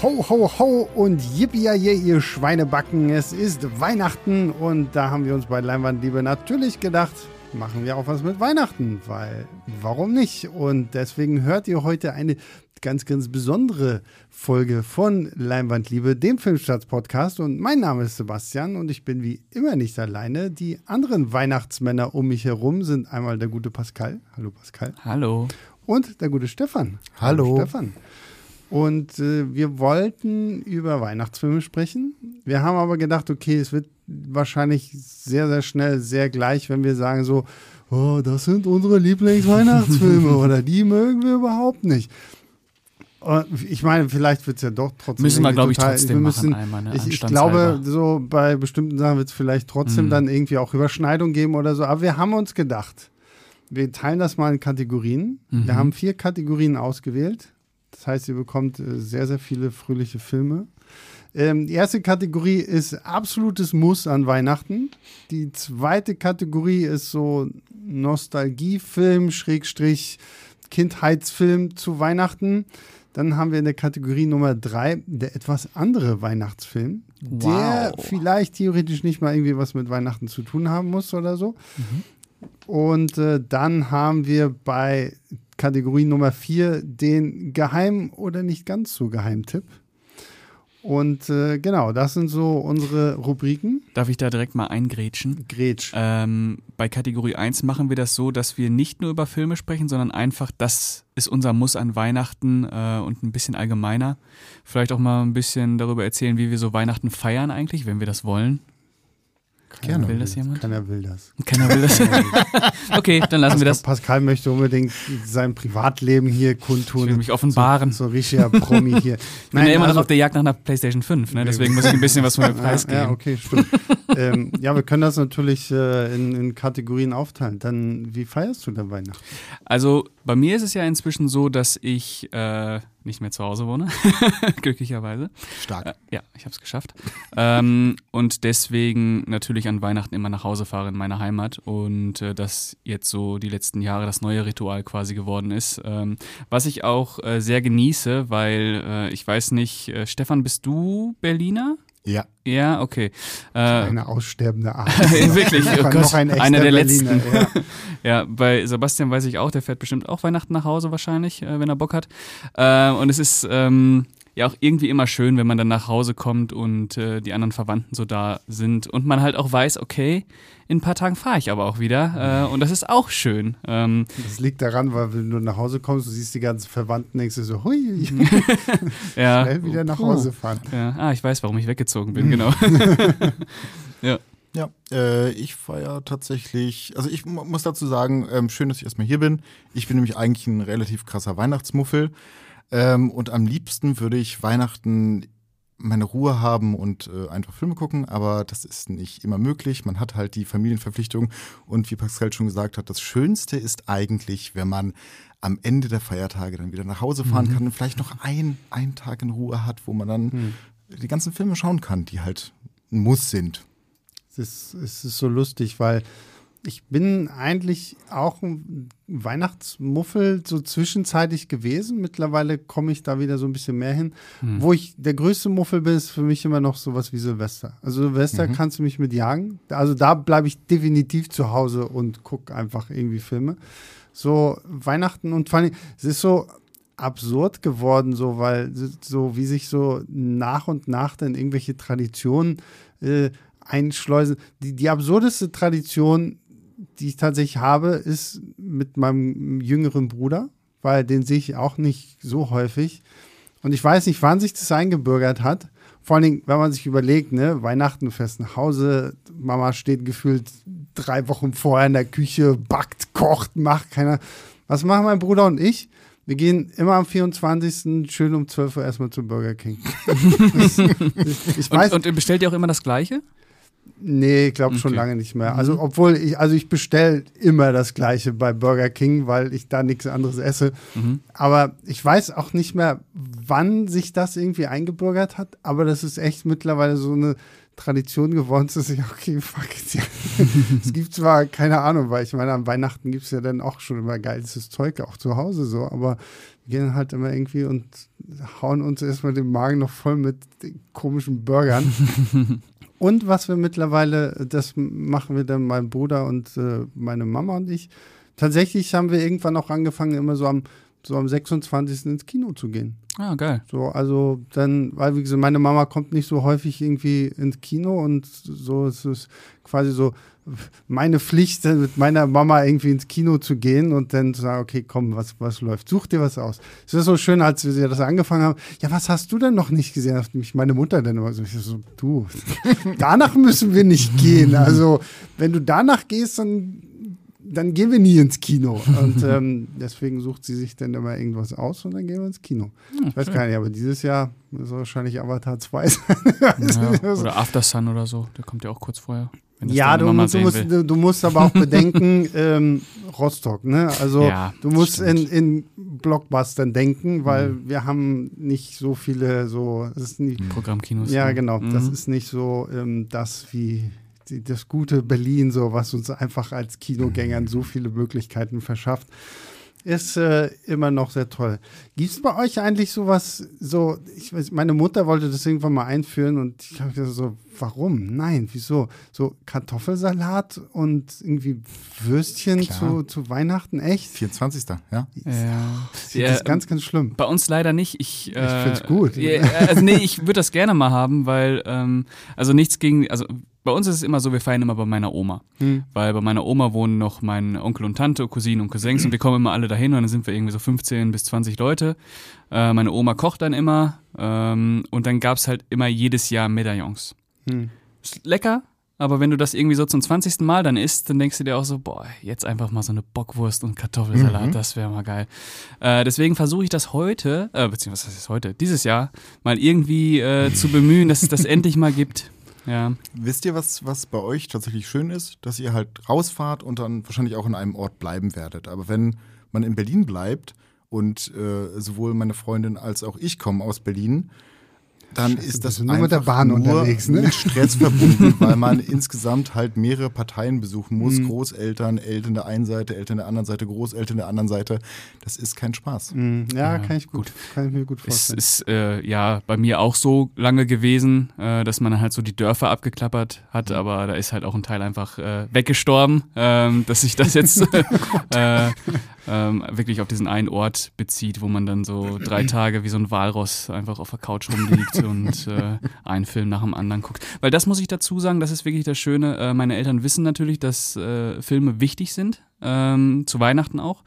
Ho, ho, ho und yippie ihr Schweinebacken. Es ist Weihnachten und da haben wir uns bei Leinwandliebe natürlich gedacht, machen wir auch was mit Weihnachten, weil warum nicht? Und deswegen hört ihr heute eine ganz, ganz besondere Folge von Leinwandliebe, dem Filmstarts-Podcast. Und mein Name ist Sebastian und ich bin wie immer nicht alleine. Die anderen Weihnachtsmänner um mich herum sind einmal der gute Pascal. Hallo Pascal. Hallo. Und der gute Stefan. Hallo. Hallo Stefan. Und äh, wir wollten über Weihnachtsfilme sprechen. Wir haben aber gedacht, okay, es wird wahrscheinlich sehr, sehr schnell sehr gleich, wenn wir sagen so, oh, das sind unsere Lieblingsweihnachtsfilme oder die mögen wir überhaupt nicht. Ich meine, vielleicht wird es ja doch trotzdem. Müssen wir, glaube ich, trotzdem müssen, machen einmal, ne? Ich, ich glaube, so bei bestimmten Sachen wird es vielleicht trotzdem Mhm. dann irgendwie auch Überschneidung geben oder so. Aber wir haben uns gedacht, wir teilen das mal in Kategorien. Mhm. Wir haben vier Kategorien ausgewählt. Das heißt, ihr bekommt äh, sehr, sehr viele fröhliche Filme. Ähm, die erste Kategorie ist absolutes Muss an Weihnachten. Die zweite Kategorie ist so Nostalgiefilm, Schrägstrich, Kindheitsfilm zu Weihnachten. Dann haben wir in der Kategorie Nummer drei der etwas andere Weihnachtsfilm, der Wow. vielleicht theoretisch nicht mal irgendwie was mit Weihnachten zu tun haben muss oder so. Und äh, dann haben wir bei Kategorie Nummer vier den Geheim- oder nicht ganz so Geheimtipp. Und äh, genau, das sind so unsere Rubriken. Darf ich da direkt mal eingrätschen? Gretsch. Ähm, bei Kategorie 1 machen wir das so, dass wir nicht nur über Filme sprechen, sondern einfach, das ist unser Muss an Weihnachten äh, und ein bisschen allgemeiner. Vielleicht auch mal ein bisschen darüber erzählen, wie wir so Weihnachten feiern eigentlich, wenn wir das wollen. Keiner will das jemand? Keiner will das. Keiner will das. okay, dann lassen wir das. Pascal möchte unbedingt sein Privatleben hier kundtun. Ich will mich offenbaren. So, so richtiger Promi hier. Ich bin ja immer also- noch auf der Jagd nach einer PlayStation 5, ne? deswegen muss ich ein bisschen was von mir preisgeben. Ja, okay, stimmt. ähm, ja, wir können das natürlich äh, in, in Kategorien aufteilen. Dann, wie feierst du denn Weihnachten? Also bei mir ist es ja inzwischen so, dass ich äh, nicht mehr zu Hause wohne, glücklicherweise. Stark. Äh, ja, ich habe es geschafft. ähm, und deswegen natürlich an Weihnachten immer nach Hause fahre in meine Heimat und äh, das jetzt so die letzten Jahre das neue Ritual quasi geworden ist. Ähm, was ich auch äh, sehr genieße, weil äh, ich weiß nicht, äh, Stefan, bist du Berliner? Ja. Ja, okay. Äh, Eine aussterbende Art. Wirklich, oh Noch Gott, ein echter einer der Berliner, letzten. Ja. Ja, bei Sebastian weiß ich auch, der fährt bestimmt auch Weihnachten nach Hause wahrscheinlich, äh, wenn er Bock hat. Äh, und es ist ähm, ja auch irgendwie immer schön, wenn man dann nach Hause kommt und äh, die anderen Verwandten so da sind und man halt auch weiß, okay, in ein paar Tagen fahre ich aber auch wieder. Äh, und das ist auch schön. Ähm, Das liegt daran, weil wenn du nach Hause kommst, du siehst die ganzen Verwandten, denkst du so, hui, ich ja, schnell wieder nach Puh. Hause fahren. Ja, ah, ich weiß, warum ich weggezogen bin, genau. Ja, äh, ich feiere tatsächlich, also ich mu- muss dazu sagen, ähm, schön, dass ich erstmal hier bin. Ich bin nämlich eigentlich ein relativ krasser Weihnachtsmuffel. Ähm, und am liebsten würde ich Weihnachten meine Ruhe haben und äh, einfach Filme gucken, aber das ist nicht immer möglich. Man hat halt die Familienverpflichtung und wie Pascal schon gesagt hat, das Schönste ist eigentlich, wenn man am Ende der Feiertage dann wieder nach Hause fahren kann und vielleicht noch ein, einen Tag in Ruhe hat, wo man dann die ganzen Filme schauen kann, die halt ein Muss sind. Es ist, es ist so lustig, weil ich bin eigentlich auch ein Weihnachtsmuffel so zwischenzeitlich gewesen. Mittlerweile komme ich da wieder so ein bisschen mehr hin. Wo ich der größte Muffel bin, ist für mich immer noch sowas wie Silvester. Also Silvester kannst du mich mit jagen. Also da bleibe ich definitiv zu Hause und gucke einfach irgendwie Filme. So Weihnachten und vor allem, es ist so absurd geworden, so weil so wie sich so nach und nach dann irgendwelche Traditionen äh, einschleusen. Die, die absurdeste Tradition, die ich tatsächlich habe, ist mit meinem jüngeren Bruder, weil den sehe ich auch nicht so häufig. Und ich weiß nicht, wann sich das eingebürgert hat. Vor allen Dingen, wenn man sich überlegt, ne, Weihnachten, fährst nach Hause, Mama steht gefühlt drei Wochen vorher in der Küche, backt, kocht, macht keiner. Was machen mein Bruder und ich? Wir gehen immer am 24. schön um 12 Uhr erstmal zu Burger King. Das- ich weiß, und, und bestellt ihr auch immer das Gleiche? Nee, ich glaube schon Okay. lange nicht mehr. Also, obwohl ich, also ich bestelle immer das Gleiche bei Burger King, weil ich da nichts anderes esse. Mhm. Aber ich weiß auch nicht mehr, wann sich das irgendwie eingebürgert hat. Aber das ist echt mittlerweile so eine Tradition geworden zu sagen, okay, fuck it. Es gibt zwar, keine Ahnung, weil ich meine, an Weihnachten gibt es ja dann auch schon immer geiles Zeug, auch zu Hause so, aber wir gehen halt immer irgendwie und hauen uns erstmal den Magen noch voll mit komischen Burgern. und was wir mittlerweile, das machen wir dann mein Bruder und äh, meine Mama und ich. Tatsächlich haben wir irgendwann auch angefangen, immer so am so am 26. ins Kino zu gehen. Ah, geil. So, also dann, weil wie gesagt, meine Mama kommt nicht so häufig irgendwie ins Kino und so es ist quasi so meine Pflicht, mit meiner Mama irgendwie ins Kino zu gehen und dann zu sagen, okay, komm, was, was läuft? Such dir was aus. Es ist so schön, als wir das angefangen haben. Ja, was hast du denn noch nicht gesehen? Hat mich meine Mutter dann immer so, so du, danach müssen wir nicht gehen. Also, wenn du danach gehst, dann dann gehen wir nie ins Kino. Und ähm, deswegen sucht sie sich dann immer irgendwas aus und dann gehen wir ins Kino. Hm, ich weiß gar nicht, aber dieses Jahr ist wahrscheinlich Avatar 2 sein. ja, oder After Sun oder so, der kommt ja auch kurz vorher. Ja, du, du, musst, du, musst, aber auch bedenken, ähm, Rostock, ne? Also ja, du musst in, in Blockbustern denken, weil mhm. wir haben nicht so viele so Programmkinos. Ja, genau. Mhm. Das ist nicht so ähm, das wie die, das gute Berlin, so was uns einfach als Kinogängern so viele Möglichkeiten verschafft, ist äh, immer noch sehr toll. Gibt es bei euch eigentlich sowas, so, ich weiß, meine Mutter wollte das irgendwann mal einführen und ich habe gesagt so, warum? Nein, wieso? So Kartoffelsalat und irgendwie Würstchen zu, zu Weihnachten, echt? 24. ja? Ja. Das ist ganz, ganz schlimm. Bei uns leider nicht. Ich, äh, ich finde es gut. Ja, also nee, ich würde das gerne mal haben, weil, ähm, also nichts gegen, also bei uns ist es immer so, wir feiern immer bei meiner Oma. Hm. Weil bei meiner Oma wohnen noch mein Onkel und Tante, Cousinen und Cousins und wir kommen immer alle dahin und dann sind wir irgendwie so 15 bis 20 Leute. Äh, meine Oma kocht dann immer ähm, und dann gab es halt immer jedes Jahr Medaillons. Hm. Ist lecker, aber wenn du das irgendwie so zum 20. Mal dann isst, dann denkst du dir auch so, boah, jetzt einfach mal so eine Bockwurst und Kartoffelsalat, mhm. das wäre mal geil. Äh, deswegen versuche ich das heute, äh, beziehungsweise was heißt heute, dieses Jahr, mal irgendwie äh, zu bemühen, dass es das endlich mal gibt. Ja. Wisst ihr, was, was bei euch tatsächlich schön ist? Dass ihr halt rausfahrt und dann wahrscheinlich auch in einem Ort bleiben werdet. Aber wenn man in Berlin bleibt und äh, sowohl meine Freundin als auch ich kommen aus Berlin, dann Scheiße, ist das nur mit der Bahn unterwegs, ne? mit Stress verbunden, weil man insgesamt halt mehrere Parteien besuchen muss. Mhm. Großeltern, Eltern der einen Seite, Eltern der anderen Seite, Großeltern der anderen Seite. Das ist kein Spaß. Mhm. Ja, ja, kann ich gut, gut, kann ich mir gut vorstellen. Es ist äh, ja bei mir auch so lange gewesen, äh, dass man halt so die Dörfer abgeklappert hat, mhm. aber da ist halt auch ein Teil einfach äh, weggestorben, ähm, dass sich das jetzt äh, ähm, wirklich auf diesen einen Ort bezieht, wo man dann so drei Tage wie so ein Walross einfach auf der Couch rumliegt und äh, einen Film nach dem anderen guckt. Weil das muss ich dazu sagen, das ist wirklich das Schöne. Äh, meine Eltern wissen natürlich, dass äh, Filme wichtig sind ähm, zu Weihnachten auch.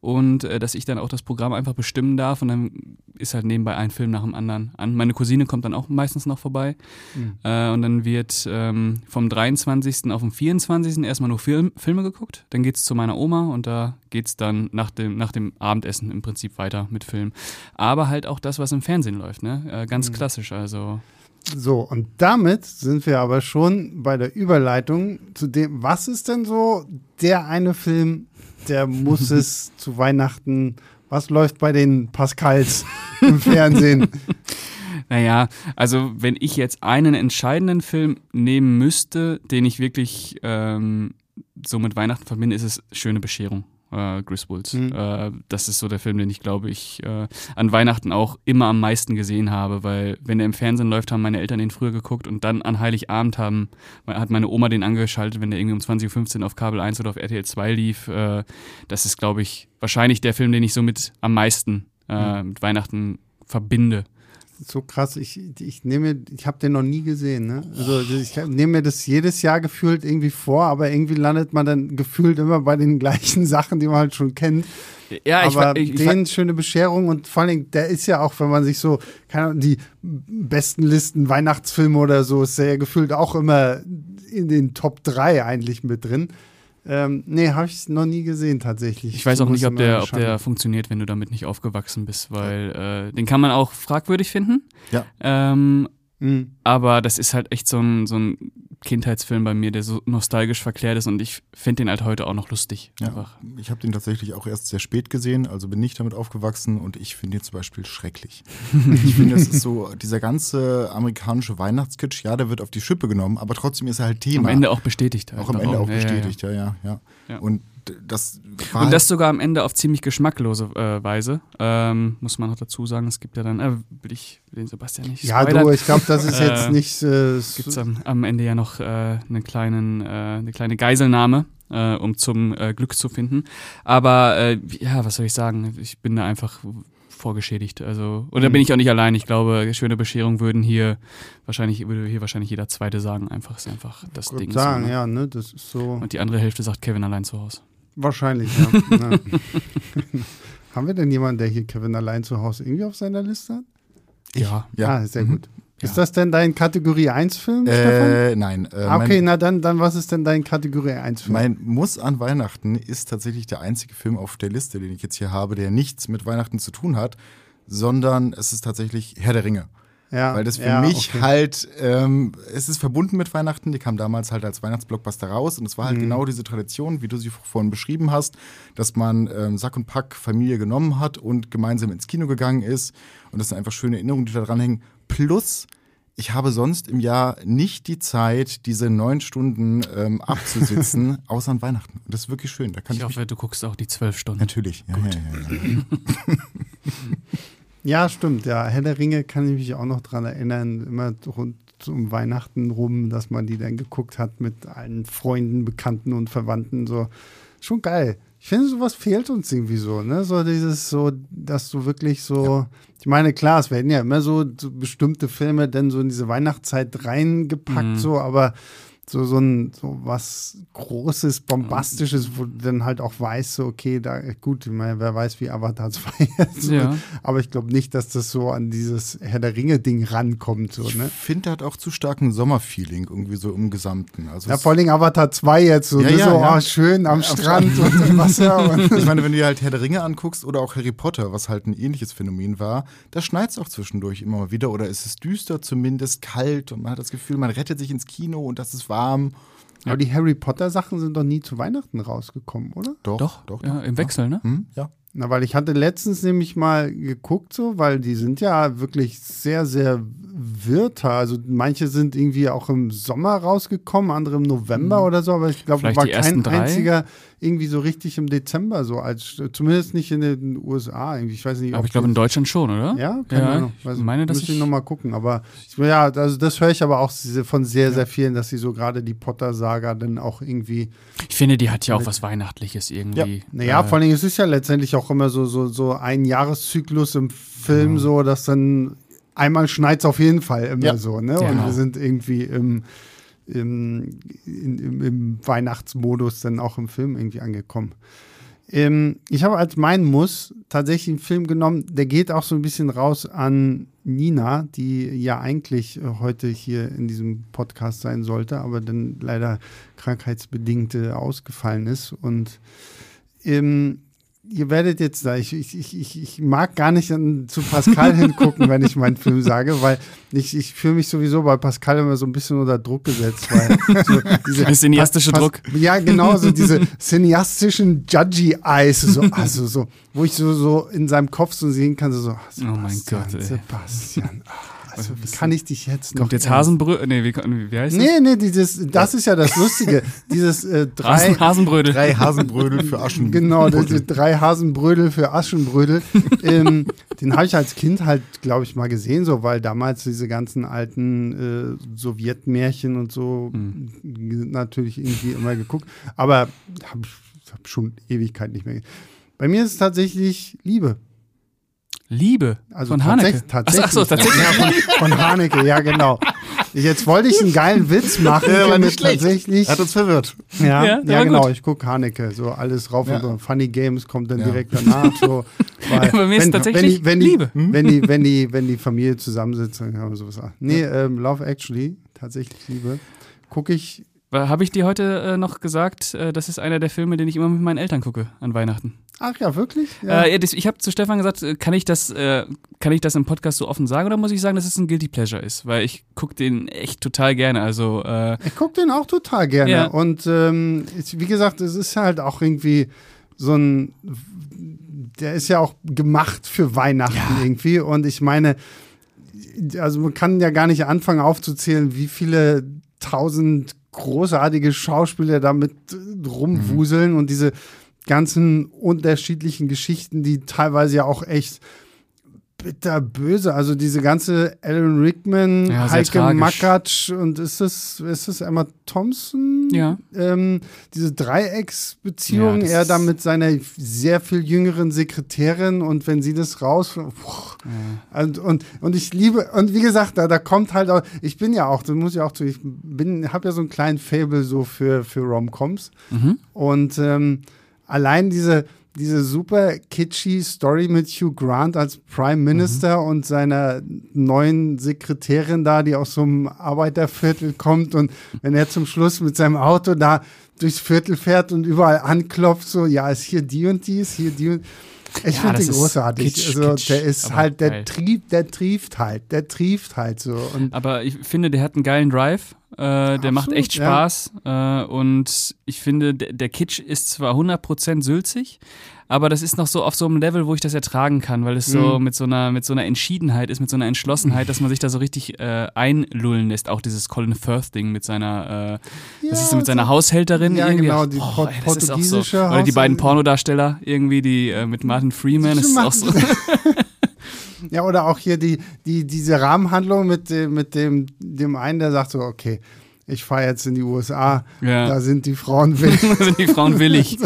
Und äh, dass ich dann auch das Programm einfach bestimmen darf und dann ist halt nebenbei ein Film nach dem anderen an. Meine Cousine kommt dann auch meistens noch vorbei. Mhm. Äh, und dann wird ähm, vom 23. auf den 24. erstmal nur Film, Filme geguckt. Dann geht es zu meiner Oma und da geht es dann nach dem, nach dem Abendessen im Prinzip weiter mit Film. Aber halt auch das, was im Fernsehen läuft, ne? Äh, ganz mhm. klassisch. Also so, und damit sind wir aber schon bei der Überleitung zu dem, was ist denn so der eine Film, der muss es zu Weihnachten, was läuft bei den Pascals im Fernsehen? Naja, also wenn ich jetzt einen entscheidenden Film nehmen müsste, den ich wirklich ähm, so mit Weihnachten verbinde, ist es Schöne Bescherung äh, Griswolds. Mhm. Äh, das ist so der Film, den ich glaube ich äh, an Weihnachten auch immer am meisten gesehen habe, weil wenn der im Fernsehen läuft, haben meine Eltern den früher geguckt und dann an Heiligabend haben, hat meine Oma den angeschaltet, wenn der irgendwie um 20.15 Uhr auf Kabel 1 oder auf RTL 2 lief. Äh, das ist glaube ich wahrscheinlich der Film, den ich so mit am meisten mhm. mit Weihnachten verbinde so krass. Ich, ich nehme, ich habe den noch nie gesehen. Ne? Also ich nehme mir das jedes Jahr gefühlt irgendwie vor, aber irgendwie landet man dann gefühlt immer bei den gleichen Sachen, die man halt schon kennt. Ja, aber ich, ich, den ich, schöne Bescherung und vor allem, der ist ja auch, wenn man sich so, keine Ahnung, die besten Listen Weihnachtsfilme oder so, ist der ja gefühlt auch immer in den Top 3 eigentlich mit drin. Ähm, nee, habe ich noch nie gesehen tatsächlich. Ich weiß auch nicht, ob der, ob der funktioniert, wenn du damit nicht aufgewachsen bist, weil äh, den kann man auch fragwürdig finden. Ja. Ähm, mhm. Aber das ist halt echt so ein, so ein Kindheitsfilm bei mir, der so nostalgisch verklärt ist und ich finde den halt heute auch noch lustig. Ja, ich habe den tatsächlich auch erst sehr spät gesehen, also bin nicht damit aufgewachsen und ich finde ihn zum Beispiel schrecklich. ich finde, das ist so, dieser ganze amerikanische Weihnachtskitsch, ja, der wird auf die Schippe genommen, aber trotzdem ist er halt Thema. Am Ende auch bestätigt. Halt auch am Ende auch ja, bestätigt, ja, ja, ja. Ja. Und das war Und das sogar am Ende auf ziemlich geschmacklose äh, Weise. Ähm, muss man noch dazu sagen. Es gibt ja dann, äh, will ich den Sebastian nicht Ja, spoilern. du, ich glaube, das ist jetzt Äh, nicht. Äh, gibt am, am Ende ja noch äh, einen kleinen, äh, eine kleine Geiselnahme, äh, um zum Glück zu finden. Aber ja, was soll ich sagen? Ich bin da einfach vorgeschädigt. Also, und da bin ich auch nicht allein. Ich glaube, schöne Bescherung würden hier wahrscheinlich, würde hier wahrscheinlich jeder Zweite sagen. Einfach ist einfach das Ding. sagen, so, ne? ja, ne, das ist so. Und die andere Hälfte sagt Kevin allein zu Hause. Wahrscheinlich, ja. ja. Haben wir denn jemanden, der hier Kevin allein zu Hause irgendwie auf seiner Liste hat? Ja. ja. Ah, sehr Mhm. gut. Ist Ja. das denn dein Kategorie 1-Film, Stefan? Äh, nein. Äh, Ah, okay, mein, na dann, dann, was ist denn dein Kategorie 1-Film? mein Muss an Weihnachten ist tatsächlich der einzige Film auf der Liste, den ich jetzt hier habe, der nichts mit Weihnachten zu tun hat, sondern es ist tatsächlich Herr der Ringe. Ja, Weil das für ja, mich okay. halt, ähm, es ist verbunden mit Weihnachten, die kam damals halt als Weihnachtsblockbuster raus und es war halt Mhm. genau diese Tradition, wie du sie vorhin beschrieben hast, dass man ähm, Sack und Pack Familie genommen hat und gemeinsam ins Kino gegangen ist und das sind einfach schöne Erinnerungen, die da dranhängen. Plus, ich habe sonst im Jahr nicht die Zeit, diese neun Stunden ähm, abzusitzen, außer an Weihnachten. Und das ist wirklich schön. Da kann Ich ich, hoffe, du guckst auch die zwölf Stunden. natürlich. Ja, ja, ja, ja. Ja, stimmt. Ja, Herr der Ringe kann ich mich auch noch dran erinnern, immer rund um Weihnachten rum, dass man die dann geguckt hat mit allen Freunden, Bekannten und Verwandten. So schon geil. Ich finde, sowas fehlt uns irgendwie so, ne? So dieses, so, dass du wirklich so. Ich meine, klar, es werden ja immer so, so bestimmte Filme dann so in diese Weihnachtszeit reingepackt, Mhm. so, aber so, so ein so was Großes, Bombastisches, wo du dann halt auch weißt, so, okay, da gut, ich meine, wer weiß, wie Avatar 2 jetzt. Ja. Aber ich glaube nicht, dass das so an dieses Herr der Ringe-Ding rankommt. So, Ich ne? finde, der hat auch zu starken Sommerfeeling irgendwie so im Gesamten. Also Ja, vor allen Dingen Avatar 2 jetzt so, Ja, ne? ja, so ja. oh, schön am Strand und im Wasser. Und Ich meine, wenn du dir halt Herr der Ringe anguckst oder auch Harry Potter, was halt ein ähnliches Phänomen war, da schneit es auch zwischendurch immer mal wieder oder es ist düster, zumindest kalt und man hat das Gefühl, man rettet sich ins Kino und das ist warm. Aber die Harry Potter-Sachen sind doch nie zu Weihnachten rausgekommen, oder? Doch, Doch, doch. ja, doch. im Wechsel, ne? Hm, ja. Na, weil ich hatte letztens nämlich mal geguckt, so, weil die sind ja wirklich sehr, sehr wirter. Also manche sind irgendwie auch im Sommer rausgekommen, andere im November oder so, aber ich glaube, Vielleicht war kein einziger irgendwie so richtig im Dezember, so als zumindest nicht in den USA. Irgendwie. Ich weiß nicht, Aber ich glaube in Deutschland schon, oder? Ja, keine Ja, Ahnung. ich meine, dass ich ich- nochmal gucken. Aber ich, ja, also das höre ich aber auch von sehr, sehr vielen, dass sie so gerade die Potter-Saga dann auch irgendwie. Ich finde, die hat ja auch was Weihnachtliches irgendwie. Naja, Äh, vor allem, es ist ja letztendlich auch immer so, so, so ein Jahreszyklus im Film, so, dass dann einmal schneit es auf jeden Fall immer Ja. so, ne? Und Genau. wir sind irgendwie im, im, im, im Weihnachtsmodus dann auch im Film irgendwie angekommen. Ähm, ich habe als mein Muss tatsächlich einen Film genommen, der geht auch so ein bisschen raus an Nina, die ja eigentlich äh, heute hier in diesem Podcast sein sollte, aber dann leider krankheitsbedingt äh, ausgefallen ist. Und ähm, ihr werdet jetzt da, ich, ich, ich, ich- mag gar nicht an, zu Pascal hingucken, wenn ich meinen Film sage, weil ich, ich fühle mich sowieso bei Pascal immer so ein bisschen unter Druck gesetzt. Weil so diese, cineastische Pas- Druck. Ja, genau, so diese cineastischen Judgy Eyes, so, also so, wo ich so, so in seinem Kopf so sehen kann, so, so ah, Oh mein Gott, ey. Sebastian, ah, also wie kann ich dich jetzt noch Kommt jetzt ernst- Hasenbrö... Nee, wie, wie heißt Nee, nee, dieses, das ist ja das Lustige. Dieses äh, das? drei, Hasen, Hasenbrödel. Drei Hasenbrödel für Aschen. Genau, diese drei Hasenbrödel für Aschenbrödel. ähm, den habe ich als Kind halt, glaube ich, mal gesehen, so, weil damals diese ganzen alten äh, Sowjetmärchen und so Hm. g- natürlich irgendwie immer geguckt. Aber habe ich hab schon Ewigkeit nicht mehr. Bei mir ist es tatsächlich Liebe. Liebe Also von Haneke. tatsächlich. Ach so, tatsächlich. Ja, von, von Haneke, ja, genau. Jetzt wollte ich einen geilen Witz machen. Ja, mit nicht. Tatsächlich. Hat uns verwirrt. Ja, Ja, ja, genau. gut. Ich gucke Haneke, so alles rauf Ja. und. Funny Games kommt dann Ja. direkt danach. So, weil Bei mir ist tatsächlich wenn die, Liebe. wenn, die, wenn, die, wenn, die, wenn die Familie zusammensitzt, dann kann man sowas sagen. Nee, ähm, Love Actually, tatsächlich Liebe. Gucke ich. Habe ich dir heute äh, noch gesagt, äh, das ist einer der Filme, den ich immer mit meinen Eltern gucke an Weihnachten. Ach ja, wirklich? Ja. Äh, ich habe zu Stefan gesagt, äh, kann ich das, äh, kann ich das im Podcast so offen sagen oder muss ich sagen, dass es ein Guilty Pleasure ist? Weil ich gucke den echt total gerne. Also äh, ich gucke den auch total gerne. Ja. Und ähm, wie gesagt, es ist halt auch irgendwie so ein, der ist ja auch gemacht für Weihnachten ja. irgendwie. Und ich meine, also man kann ja gar nicht anfangen aufzuzählen, wie viele tausend großartige Schauspieler damit rumwuseln mhm. und diese ganzen unterschiedlichen Geschichten, die teilweise ja auch echt bitterböse. Also diese ganze Alan Rickman, ja, Heike Makatsch und ist das, ist das Emma Thompson? Ja. Ähm, diese Dreiecksbeziehung, ja, er da mit seiner sehr viel jüngeren Sekretärin und wenn sie das raus. Boah, ja. und, und, und ich liebe, und wie gesagt, da, da kommt halt auch, ich bin ja auch, das muss ich auch zu, ich bin, habe ja so einen kleinen Fable so für, für Romcoms. Mhm. Und ähm, allein diese, diese super kitschy Story mit Hugh Grant als Prime Minister mhm. und seiner neuen Sekretärin da, die aus so einem Arbeiterviertel kommt und wenn er zum Schluss mit seinem Auto da durchs Viertel fährt und überall anklopft, so, ja, ist hier die und die, ist hier die und ich ja, finde ihn großartig. Kitsch, also kitsch, der ist halt, der trieft, der trieft halt, der trieft halt so. Und aber ich finde, der hat einen geilen Drive. Äh, der macht echt Spaß. Ja. Äh, und ich finde, der, der Kitsch ist zwar 100% sülzig, aber das ist noch so auf so einem Level, wo ich das ertragen kann, weil es so mhm. mit so einer mit so einer Entschiedenheit ist, mit so einer Entschlossenheit, dass man sich da so richtig äh, einlullen lässt. Auch dieses Colin Firth Ding mit seiner, äh, ja, das ist so mit seiner Haushälterin ja, irgendwie. genau, die oh, Port ey, portugiesische so. Oder die beiden Pornodarsteller irgendwie, die äh, mit Martin Freeman. Das ist auch so. ja, oder auch hier die, die, diese Rahmenhandlung mit dem, mit dem, dem einen, der sagt so, okay, ich fahre jetzt in die USA, ja. da sind die Frauen willig. da sind die Frauen willig.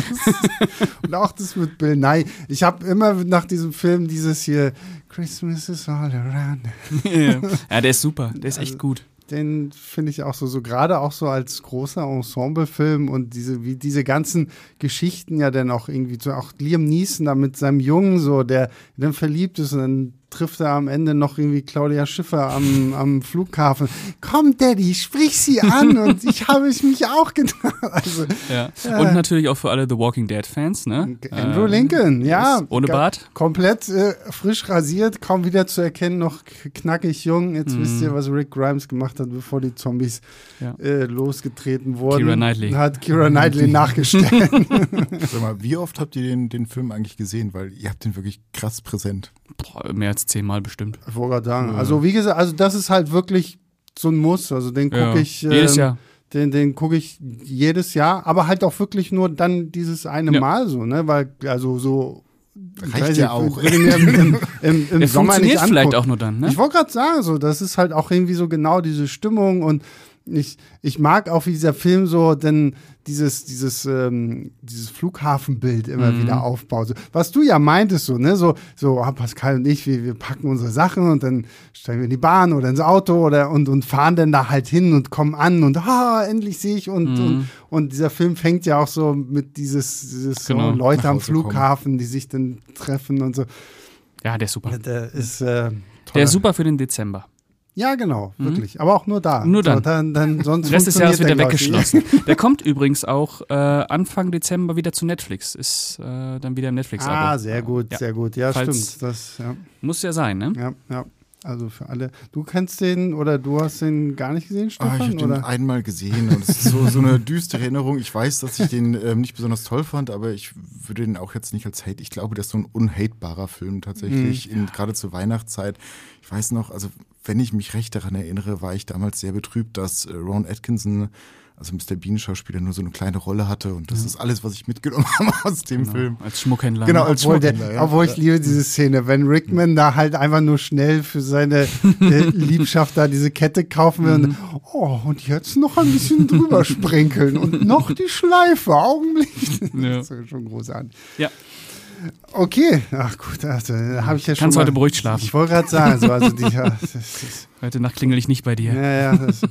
und auch das mit Bill Nye. Ich habe immer nach diesem Film dieses hier, Christmas is all around. ja. ja, der ist super, der ist echt also, gut. Den finde ich auch so, so gerade auch so als großer Ensemblefilm und diese, wie diese ganzen Geschichten ja dann auch irgendwie so, auch Liam Neeson da mit seinem Jungen so, der dann verliebt ist und dann trifft er am Ende noch irgendwie Claudia Schiffer am, am Flughafen. Komm, Daddy, sprich sie an und ich habe es mich auch getan. Also, ja. Und äh, natürlich auch für alle The Walking Dead Fans, ne? Andrew ähm, Lincoln, ja. Ohne Bart. Komplett äh, frisch rasiert, kaum wieder zu erkennen, noch knackig jung. Jetzt mm. wisst ihr, was Rick Grimes gemacht hat, bevor die Zombies ja. äh, losgetreten wurden. Kira Knightley. Hat Kira Knightley nachgestellt. Sag mal, wie oft habt ihr den, den Film eigentlich gesehen? Weil ihr habt den wirklich krass präsent. Boah, mehr als zehnmal bestimmt. Ich wollte gerade sagen. Ja. Also wie gesagt, also das ist halt wirklich so ein Muss. Also den gucke ja. ich. Ähm, jedes Jahr. Den, den gucke ich jedes Jahr, aber halt auch wirklich nur dann dieses eine ja. Mal so, ne? Weil, also so Reicht ja auch. Im, im, im, Sommer nicht vielleicht auch nur dann, ne? Ich wollte gerade sagen, so, das ist halt auch irgendwie so genau diese Stimmung und ich, ich mag auch, wie dieser Film so denn dieses, dieses, ähm, dieses Flughafenbild immer mhm. wieder aufbaut. So, was du ja meintest, so, ne, so, so ah, Pascal und ich, wir, wir packen unsere Sachen und dann steigen wir in die Bahn oder ins Auto oder und, und fahren dann da halt hin und kommen an und ah, endlich sehe ich und, mhm. und, und dieser Film fängt ja auch so mit dieses, dieses genau. so Leute am Flughafen, kommen. die sich dann treffen und so. Ja, der ist super. Der ist, äh, der ist super für den Dezember. Ja, genau, mhm. wirklich. Aber auch nur da. Nur dann. So, dann, dann sonst Rest des Jahres wird er weggeschlossen. der kommt übrigens auch äh, Anfang Dezember wieder zu Netflix. Ist äh, dann wieder im Netflix-Abo. Ah, sehr gut, ja. sehr gut. Ja, Falls, stimmt. Das, ja. Muss ja sein, ne? Ja, ja. Also für alle. Du kennst den oder du hast den gar nicht gesehen, Stefan? Ah, ich habe den einmal gesehen und es ist so, so eine düstere Erinnerung. Ich weiß, dass ich den ähm, nicht besonders toll fand, aber ich würde den auch jetzt nicht als Hate. Ich glaube, das ist so ein unhatebarer Film tatsächlich, mhm. gerade zur Weihnachtszeit. Ich weiß noch, also wenn ich mich recht daran erinnere, war ich damals sehr betrübt, dass äh, Ron Atkinson also Mr. Bean Schauspieler nur so eine kleine Rolle hatte und das ja. ist alles, was ich mitgenommen habe aus dem genau. Film. Als Schmuckhändler. Genau, als obwohl Schmuckhändler. Der, ja. Obwohl ich liebe diese Szene, wenn Rickman da halt einfach nur schnell für seine äh, Liebschaft da diese Kette kaufen will mhm. und oh, und jetzt noch ein bisschen drüber sprenkeln und noch die Schleife, Augenblick. Ja. Das ist schon großartig. Ja. Okay, ach gut, also, da habe ich ja schon. Kannst mal, heute beruhigt schlafen. Ich wollte gerade sagen, so, also die, ja, das, das, heute Nacht klingel ich nicht bei dir. Ja, ja. Das,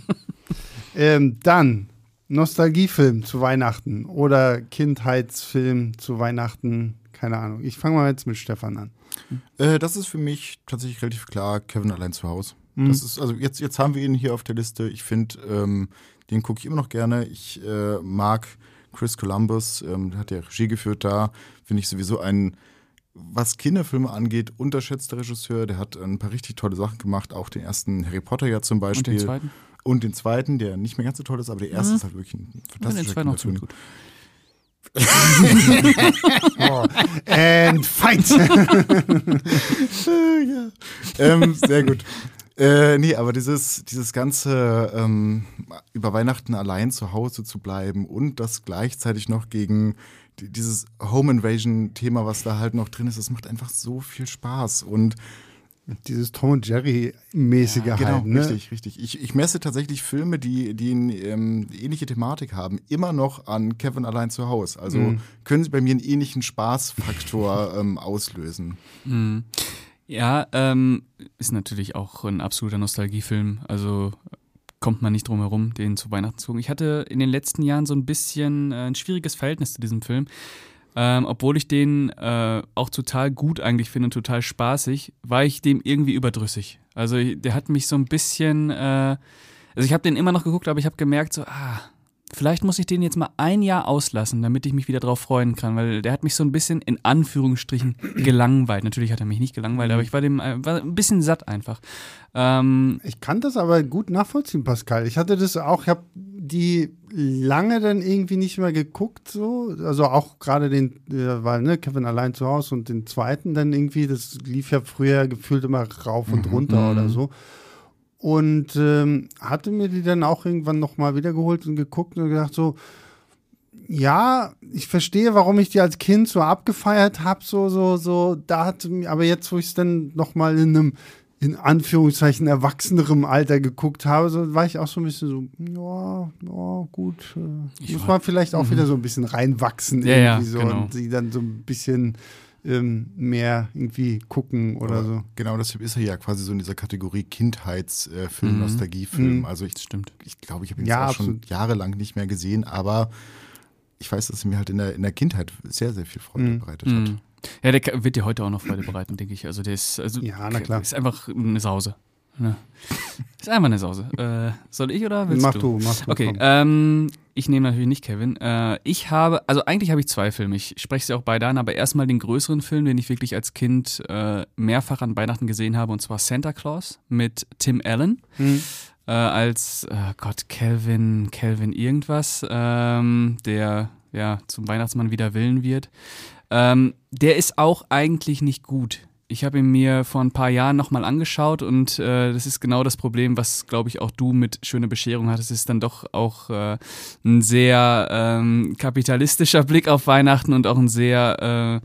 ähm, dann Nostalgiefilm zu Weihnachten oder Kindheitsfilm zu Weihnachten, keine Ahnung. Ich fange mal jetzt mit Stefan an. Äh, das ist für mich tatsächlich relativ klar Kevin allein zu Hause. Mhm. Das ist, also jetzt, jetzt haben wir ihn hier auf der Liste. Ich finde, ähm, den gucke ich immer noch gerne. Ich äh, mag Chris Columbus, ähm, hat ja Regie geführt da, finde ich sowieso ein, was Kinderfilme angeht, unterschätzter Regisseur. Der hat ein paar richtig tolle Sachen gemacht, auch den ersten Harry Potter ja zum Beispiel. Und den zweiten? Und den zweiten, der nicht mehr ganz so toll ist, aber der erste mhm. ist halt wirklich ein fantastischer ja, den zweiten auch gut. oh. And fight! ja. ähm, sehr gut. Äh, nee, aber dieses, dieses ganze ähm, über Weihnachten allein zu Hause zu bleiben und das gleichzeitig noch gegen dieses Home Invasion-Thema, was da halt noch drin ist, das macht einfach so viel Spaß. Und dieses Tom und Jerry-mäßige ja, genau, halt, ne? richtig, richtig. Ich, ich messe tatsächlich Filme, die, die eine ähm, ähnliche Thematik haben, immer noch an Kevin allein zu Hause. Also mhm. können sie bei mir einen ähnlichen Spaßfaktor ähm, auslösen. Mhm. Ja, ähm, ist natürlich auch ein absoluter Nostalgiefilm. Also kommt man nicht drum herum, den zu Weihnachten zu gucken. Ich hatte in den letzten Jahren so ein bisschen äh, ein schwieriges Verhältnis zu diesem Film. Ähm, obwohl ich den äh, auch total gut eigentlich finde und total spaßig, war ich dem irgendwie überdrüssig. Also der hat mich so ein bisschen, äh, also ich habe den immer noch geguckt, aber ich habe gemerkt so, ah, vielleicht muss ich den jetzt mal ein Jahr auslassen, damit ich mich wieder drauf freuen kann, weil der hat mich so ein bisschen in Anführungsstrichen gelangweilt. Natürlich hat er mich nicht gelangweilt, aber ich war dem äh, war ein bisschen satt einfach. Ähm, ich kann das aber gut nachvollziehen, Pascal. Ich hatte das auch, ich habe die lange dann irgendwie nicht mehr geguckt, so. Also auch gerade den, äh, weil, ne, Kevin allein zu Hause und den zweiten dann irgendwie, das lief ja früher gefühlt immer rauf und mhm. runter mhm. oder so. Und ähm, hatte mir die dann auch irgendwann nochmal wiedergeholt und geguckt und gedacht, so, ja, ich verstehe, warum ich die als Kind so abgefeiert habe, so, so, so, da hat aber jetzt, wo ich es dann nochmal in einem in Anführungszeichen erwachsenerem Alter geguckt habe, so war ich auch so ein bisschen so, ja, ja gut, äh, muss man vielleicht auch mhm. wieder so ein bisschen reinwachsen ja, irgendwie ja, so genau. und sie dann so ein bisschen ähm, mehr irgendwie gucken oder Aber so. Genau, deshalb ist er ja quasi so in dieser Kategorie Kindheitsfilm, mhm. Nostalgiefilm. Mhm. Also ich, stimmt. Ich glaube, ich habe ihn ja, auch schon jahrelang nicht mehr gesehen, aber ich weiß, dass er mir halt in der, in der Kindheit sehr, sehr viel Freude mhm. bereitet hat. Mhm. Ja, der wird dir heute auch noch Freude bereiten, denke ich. Also der ist, also, ja, na klar. ist einfach eine Sause. Ne? Ist einfach eine Sause. Äh, soll ich oder willst mach du? du? Mach du, Okay, ähm, ich nehme natürlich nicht Kevin. Äh, ich habe, also eigentlich habe ich zwei Filme. Ich spreche sie auch beide an, aber erstmal den größeren Film, den ich wirklich als Kind äh, mehrfach an Weihnachten gesehen habe, und zwar Santa Claus mit Tim Allen. Mhm. Äh, als, oh Gott, Calvin, Calvin irgendwas, ähm, der ja zum Weihnachtsmann wieder willen wird. Ähm, der ist auch eigentlich nicht gut. Ich habe ihn mir vor ein paar Jahren nochmal angeschaut und äh, das ist genau das Problem, was, glaube ich, auch du mit Schöne Bescherung hattest. Es ist dann doch auch äh, ein sehr ähm, kapitalistischer Blick auf Weihnachten und auch ein sehr,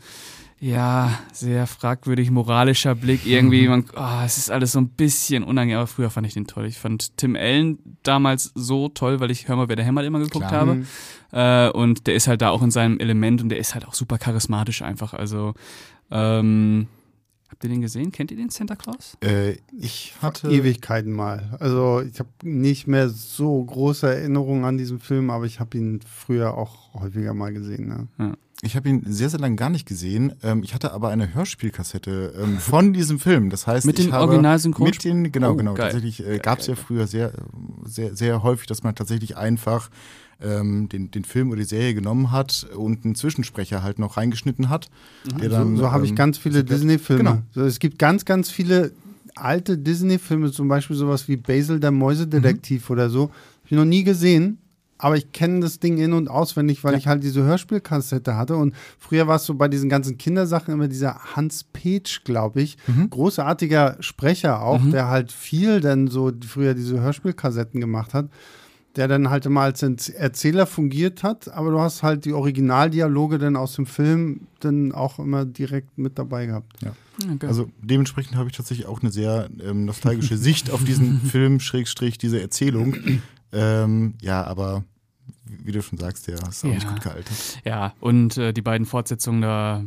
äh, ja, sehr fragwürdig moralischer Blick. Irgendwie, man, oh, es ist alles so ein bisschen unangenehm, aber früher fand ich den toll. Ich fand Tim Allen damals so toll, weil ich Hör mal, wer der hämmert immer geguckt Klar. habe. Mhm. Äh, und der ist halt da auch in seinem Element und der ist halt auch super charismatisch einfach. Also, ähm, habt ihr den gesehen? Kennt ihr den Santa Claus? Äh, ich hatte. Ewigkeiten mal. Also, ich habe nicht mehr so große Erinnerungen an diesen Film, aber ich habe ihn früher auch häufiger mal gesehen. Ne? Ja. Ich habe ihn sehr, sehr lange gar nicht gesehen. Ähm, ich hatte aber eine Hörspielkassette ähm, von diesem Film. Das heißt, mit den Originalsynchron? Mit den, genau, oh, genau. Geil. Tatsächlich äh, gab es ja früher sehr, sehr, sehr häufig, dass man tatsächlich einfach ähm, den, den Film oder die Serie genommen hat und einen Zwischensprecher halt noch reingeschnitten hat. Mhm. Dann, so, so habe ich ähm, ganz viele Disney-Filme. Genau. So, es gibt ganz, ganz viele alte Disney-Filme, zum Beispiel sowas wie Basil der Mäusedetektiv mhm. oder so. Habe ich noch nie gesehen. Aber ich kenne das Ding in- und auswendig, weil ja. ich halt diese Hörspielkassette hatte. Und früher war es so bei diesen ganzen Kindersachen immer dieser Hans Petsch, glaube ich. Mhm. Großartiger Sprecher auch, mhm. der halt viel dann so früher diese Hörspielkassetten gemacht hat der dann halt immer als Erzähler fungiert hat, aber du hast halt die Originaldialoge dann aus dem Film dann auch immer direkt mit dabei gehabt. Ja. Okay. Also dementsprechend habe ich tatsächlich auch eine sehr ähm, nostalgische Sicht auf diesen Film, Schrägstrich, diese Erzählung. Ähm, ja, aber wie du schon sagst, der ist auch ja. nicht gut gealtert. Ja, und äh, die beiden Fortsetzungen da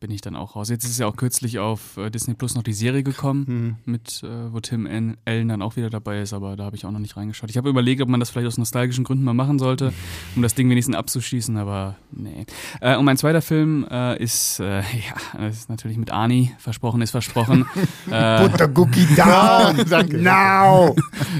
bin ich dann auch raus. Jetzt ist ja auch kürzlich auf äh, Disney Plus noch die Serie gekommen, mhm. mit, äh, wo Tim Allen dann auch wieder dabei ist, aber da habe ich auch noch nicht reingeschaut. Ich habe überlegt, ob man das vielleicht aus nostalgischen Gründen mal machen sollte, um das Ding wenigstens abzuschießen, aber nee. Äh, und mein zweiter Film äh, ist, äh, ja, ist natürlich mit Ani, versprochen ist versprochen. äh, Buttercookie down! Danke. Now!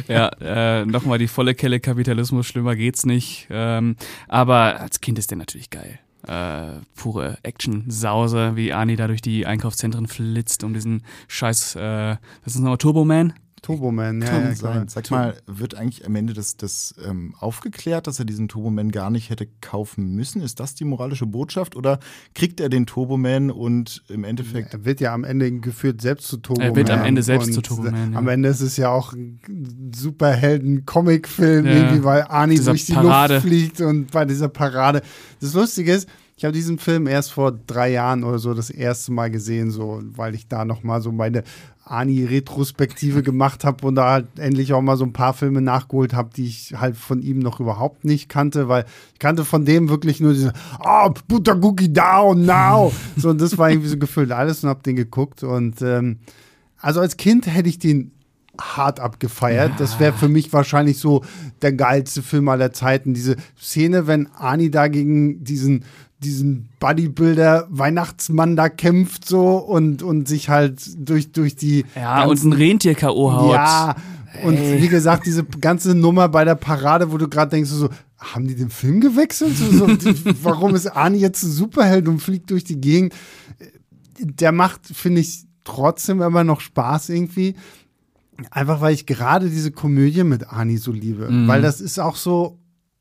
ja, äh, nochmal die volle Kelle Kapitalismus, schlimmer geht's nicht. Ähm, aber als Kind ist der natürlich geil äh, pure Action-Sause, wie Ani da durch die Einkaufszentren flitzt, um diesen scheiß, äh, was ist nochmal, Turbo Man? Turboman, ja, ja klar. Sag mal, wird eigentlich am Ende das, das ähm, aufgeklärt, dass er diesen Turboman gar nicht hätte kaufen müssen? Ist das die moralische Botschaft oder kriegt er den Turboman und im Endeffekt. Er wird ja am Ende geführt selbst zu Turboman. Er wird am Ende selbst zu Turboman. Ja. Am Ende ist es ja auch ein Superhelden-Comic-Film, ja. irgendwie, weil Arnie durch die Parade. Luft fliegt und bei dieser Parade. Das Lustige ist, ich habe diesen Film erst vor drei Jahren oder so das erste Mal gesehen, so, weil ich da nochmal so meine Ani-Retrospektive gemacht habe und da halt endlich auch mal so ein paar Filme nachgeholt habe, die ich halt von ihm noch überhaupt nicht kannte, weil ich kannte von dem wirklich nur diese Ah, oh, Buttercookie down now. so, und das war irgendwie so gefüllt alles und habe den geguckt. Und ähm, also als Kind hätte ich den hart abgefeiert. Ja. Das wäre für mich wahrscheinlich so der geilste Film aller Zeiten. Diese Szene, wenn Ani da gegen diesen diesen Bodybuilder Weihnachtsmann da kämpft so und und sich halt durch durch die ja und ein Rentier KO haut. Ja und Ey. wie gesagt diese ganze Nummer bei der Parade, wo du gerade denkst so haben die den Film gewechselt? So, warum ist Arnie jetzt ein Superheld und fliegt durch die Gegend? Der macht finde ich trotzdem immer noch Spaß irgendwie. Einfach weil ich gerade diese Komödie mit Arnie so liebe, mhm. weil das ist auch so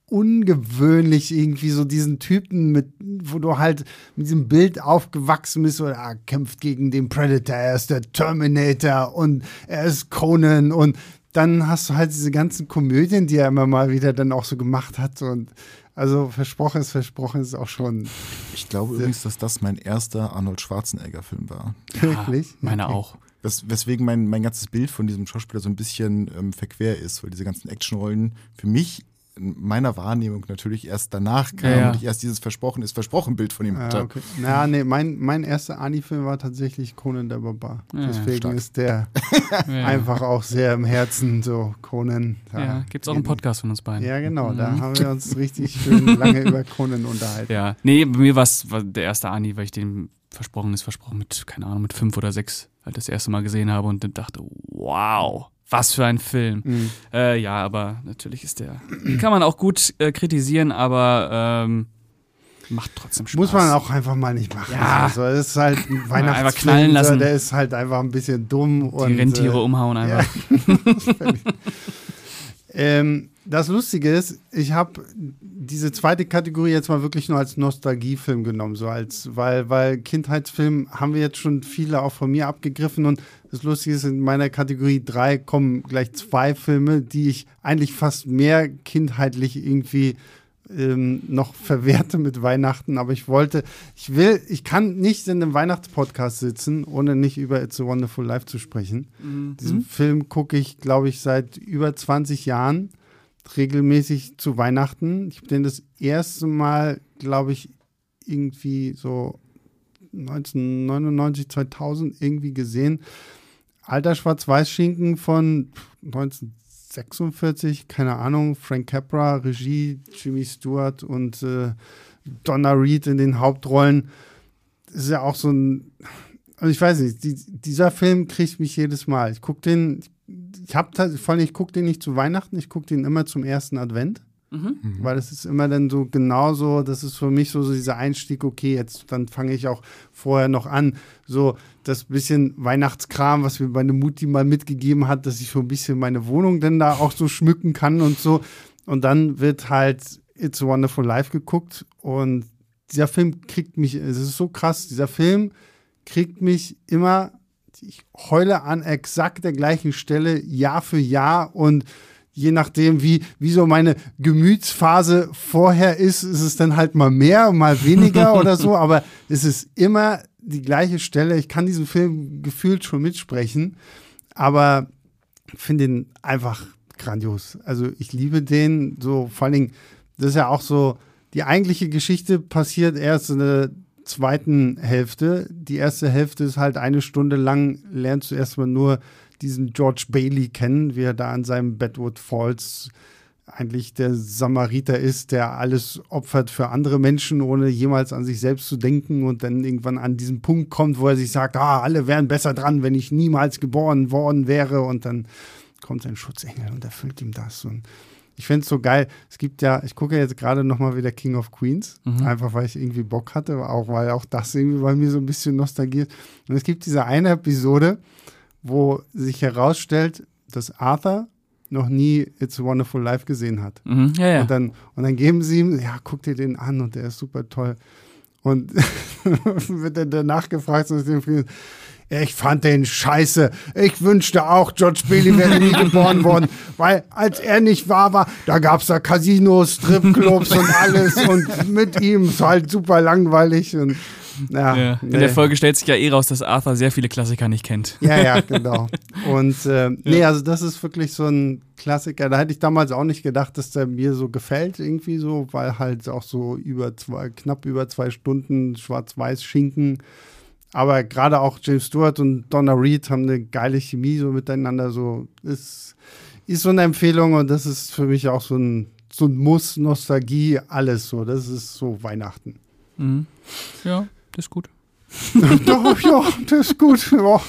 ungewöhnlich irgendwie so diesen Typen mit, wo du halt mit diesem Bild aufgewachsen bist oder er kämpft gegen den Predator, er ist der Terminator und er ist Conan und dann hast du halt diese ganzen Komödien, die er immer mal wieder dann auch so gemacht hat und also versprochen ist versprochen ist auch schon. Ich glaube übrigens, dass das mein erster Arnold Schwarzenegger-Film war. Wirklich? Ja, meine auch. Wes weswegen mein, mein ganzes Bild von diesem Schauspieler so ein bisschen ähm, verquer ist, weil diese ganzen Actionrollen für mich in meiner Wahrnehmung natürlich erst danach kam ja, ja. und ich erst dieses Versprochen ist Versprochen Bild von ihm hatte. Ja, okay. Na, nee, mein, mein erster Ani-Film war tatsächlich Conan der Barbar. Ja, Deswegen stark. ist der einfach auch sehr im Herzen so Conan. Ja, gibt es auch einen Podcast von uns beiden. Ja, genau. Mhm. Da haben wir uns richtig schön lange über Conan unterhalten. Ja, nee, bei mir war es der erste Ani, weil ich den Versprochen ist Versprochen mit, keine Ahnung, mit fünf oder sechs halt das erste Mal gesehen habe und dachte, wow was für ein Film. Mhm. Äh, ja, aber natürlich ist der. Kann man auch gut äh, kritisieren, aber ähm, macht trotzdem Spaß. Muss man auch einfach mal nicht machen. Ja. Also, es ist halt ein Weihnachtsfilm, lassen. der ist halt einfach ein bisschen dumm. Die und, Rentiere äh, umhauen einfach. Ja. ähm, das Lustige ist, ich habe diese zweite Kategorie jetzt mal wirklich nur als Nostalgiefilm genommen, so als, weil, weil Kindheitsfilm haben wir jetzt schon viele auch von mir abgegriffen und das Lustige ist, in meiner Kategorie 3 kommen gleich zwei Filme, die ich eigentlich fast mehr kindheitlich irgendwie ähm, noch verwerte mit Weihnachten, aber ich wollte, ich will, ich kann nicht in einem Weihnachtspodcast sitzen, ohne nicht über It's a Wonderful Life zu sprechen. Mhm. Diesen Film gucke ich, glaube ich, seit über 20 Jahren regelmäßig zu Weihnachten. Ich habe den das erste Mal, glaube ich, irgendwie so 1999, 2000 irgendwie gesehen. Alter Schwarz-Weiß-Schinken von 1946, keine Ahnung, Frank Capra, Regie, Jimmy Stewart und äh, Donna Reed in den Hauptrollen. Das ist ja auch so ein, also ich weiß nicht, die, dieser Film kriegt mich jedes Mal. Ich gucke den, ich habe vor allem, ich gucke den nicht zu Weihnachten, ich gucke den immer zum ersten Advent. Mhm. Weil es ist immer dann so genauso, das ist für mich so, so dieser Einstieg, okay, jetzt dann fange ich auch vorher noch an, so das bisschen Weihnachtskram, was mir meine Mutti mal mitgegeben hat, dass ich so ein bisschen meine Wohnung dann da auch so schmücken kann und so. Und dann wird halt It's a Wonderful Life geguckt und dieser Film kriegt mich, es ist so krass, dieser Film kriegt mich immer, ich heule an exakt der gleichen Stelle Jahr für Jahr und je nachdem, wie, wie so meine Gemütsphase vorher ist, ist es dann halt mal mehr, mal weniger oder so, aber es ist immer die gleiche Stelle. Ich kann diesen Film gefühlt schon mitsprechen, aber finde ihn einfach grandios. Also ich liebe den so, vor allen Dingen, das ist ja auch so, die eigentliche Geschichte passiert erst in der zweiten Hälfte. Die erste Hälfte ist halt eine Stunde lang, lernst du erstmal nur diesen George Bailey kennen, wie er da an seinem Bedwood Falls eigentlich der Samariter ist, der alles opfert für andere Menschen, ohne jemals an sich selbst zu denken und dann irgendwann an diesen Punkt kommt, wo er sich sagt, ah, alle wären besser dran, wenn ich niemals geboren worden wäre und dann kommt sein Schutzengel und erfüllt ihm das und ich finde es so geil. Es gibt ja, ich gucke jetzt gerade nochmal wieder King of Queens, mhm. einfach weil ich irgendwie Bock hatte, auch weil auch das irgendwie bei mir so ein bisschen nostalgiert. Und es gibt diese eine Episode, wo sich herausstellt, dass Arthur noch nie It's a Wonderful Life gesehen hat. Mhm. Ja, ja. Und, dann, und dann geben sie ihm, ja, guck dir den an und der ist super toll. Und wird dann danach gefragt, so ich fand den scheiße. Ich wünschte auch, George Bailey wäre nie geboren worden, weil als er nicht wahr war, da gab es da Casinos, Stripclubs und alles und mit ihm ist halt super langweilig und ja, ja. In nee. der Folge stellt sich ja eh raus, dass Arthur sehr viele Klassiker nicht kennt. Ja, ja, genau. Und äh, nee, also das ist wirklich so ein Klassiker. Da hätte ich damals auch nicht gedacht, dass der mir so gefällt, irgendwie so, weil halt auch so über zwei, knapp über zwei Stunden schwarz-weiß Schinken aber gerade auch James Stewart und Donna Reed haben eine geile Chemie so miteinander. So ist, ist so eine Empfehlung und das ist für mich auch so ein, so ein Muss, Nostalgie, alles so. Das ist so Weihnachten. Mhm. Ja, das ist gut. Doch, ja, das ist gut. Ja.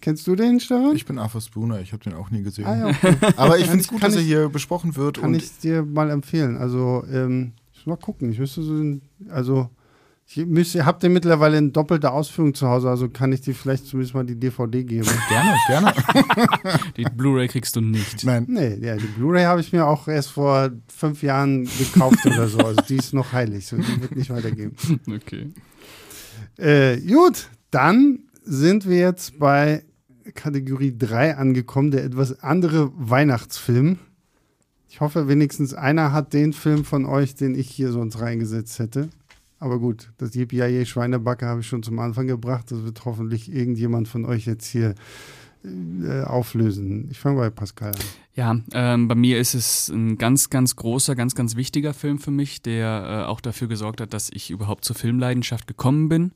Kennst du den, Stefan? Ich bin Arthur Spooner, ich habe den auch nie gesehen. Ah, ja, okay. Aber ich finde es gut, dass er hier besprochen wird. Kann ich dir mal empfehlen. Also, ähm, ich mal gucken. Ich wüsste so, also ich müsste, habt ihr mittlerweile eine doppelte Ausführung zu Hause, also kann ich dir vielleicht zumindest mal die DVD geben. Gerne, gerne. die Blu-ray kriegst du nicht. Nein. Nee, ja, die Blu-ray habe ich mir auch erst vor fünf Jahren gekauft oder so. Also die ist noch heilig, so die wird nicht weitergeben. Okay. Äh, gut, dann sind wir jetzt bei Kategorie 3 angekommen, der etwas andere Weihnachtsfilm. Ich hoffe, wenigstens einer hat den Film von euch, den ich hier sonst reingesetzt hätte. Aber gut, das Yippie Schweinebacke habe ich schon zum Anfang gebracht. Das wird hoffentlich irgendjemand von euch jetzt hier äh, auflösen. Ich fange bei Pascal an. Ja, ähm, bei mir ist es ein ganz, ganz großer, ganz, ganz wichtiger Film für mich, der äh, auch dafür gesorgt hat, dass ich überhaupt zur Filmleidenschaft gekommen bin.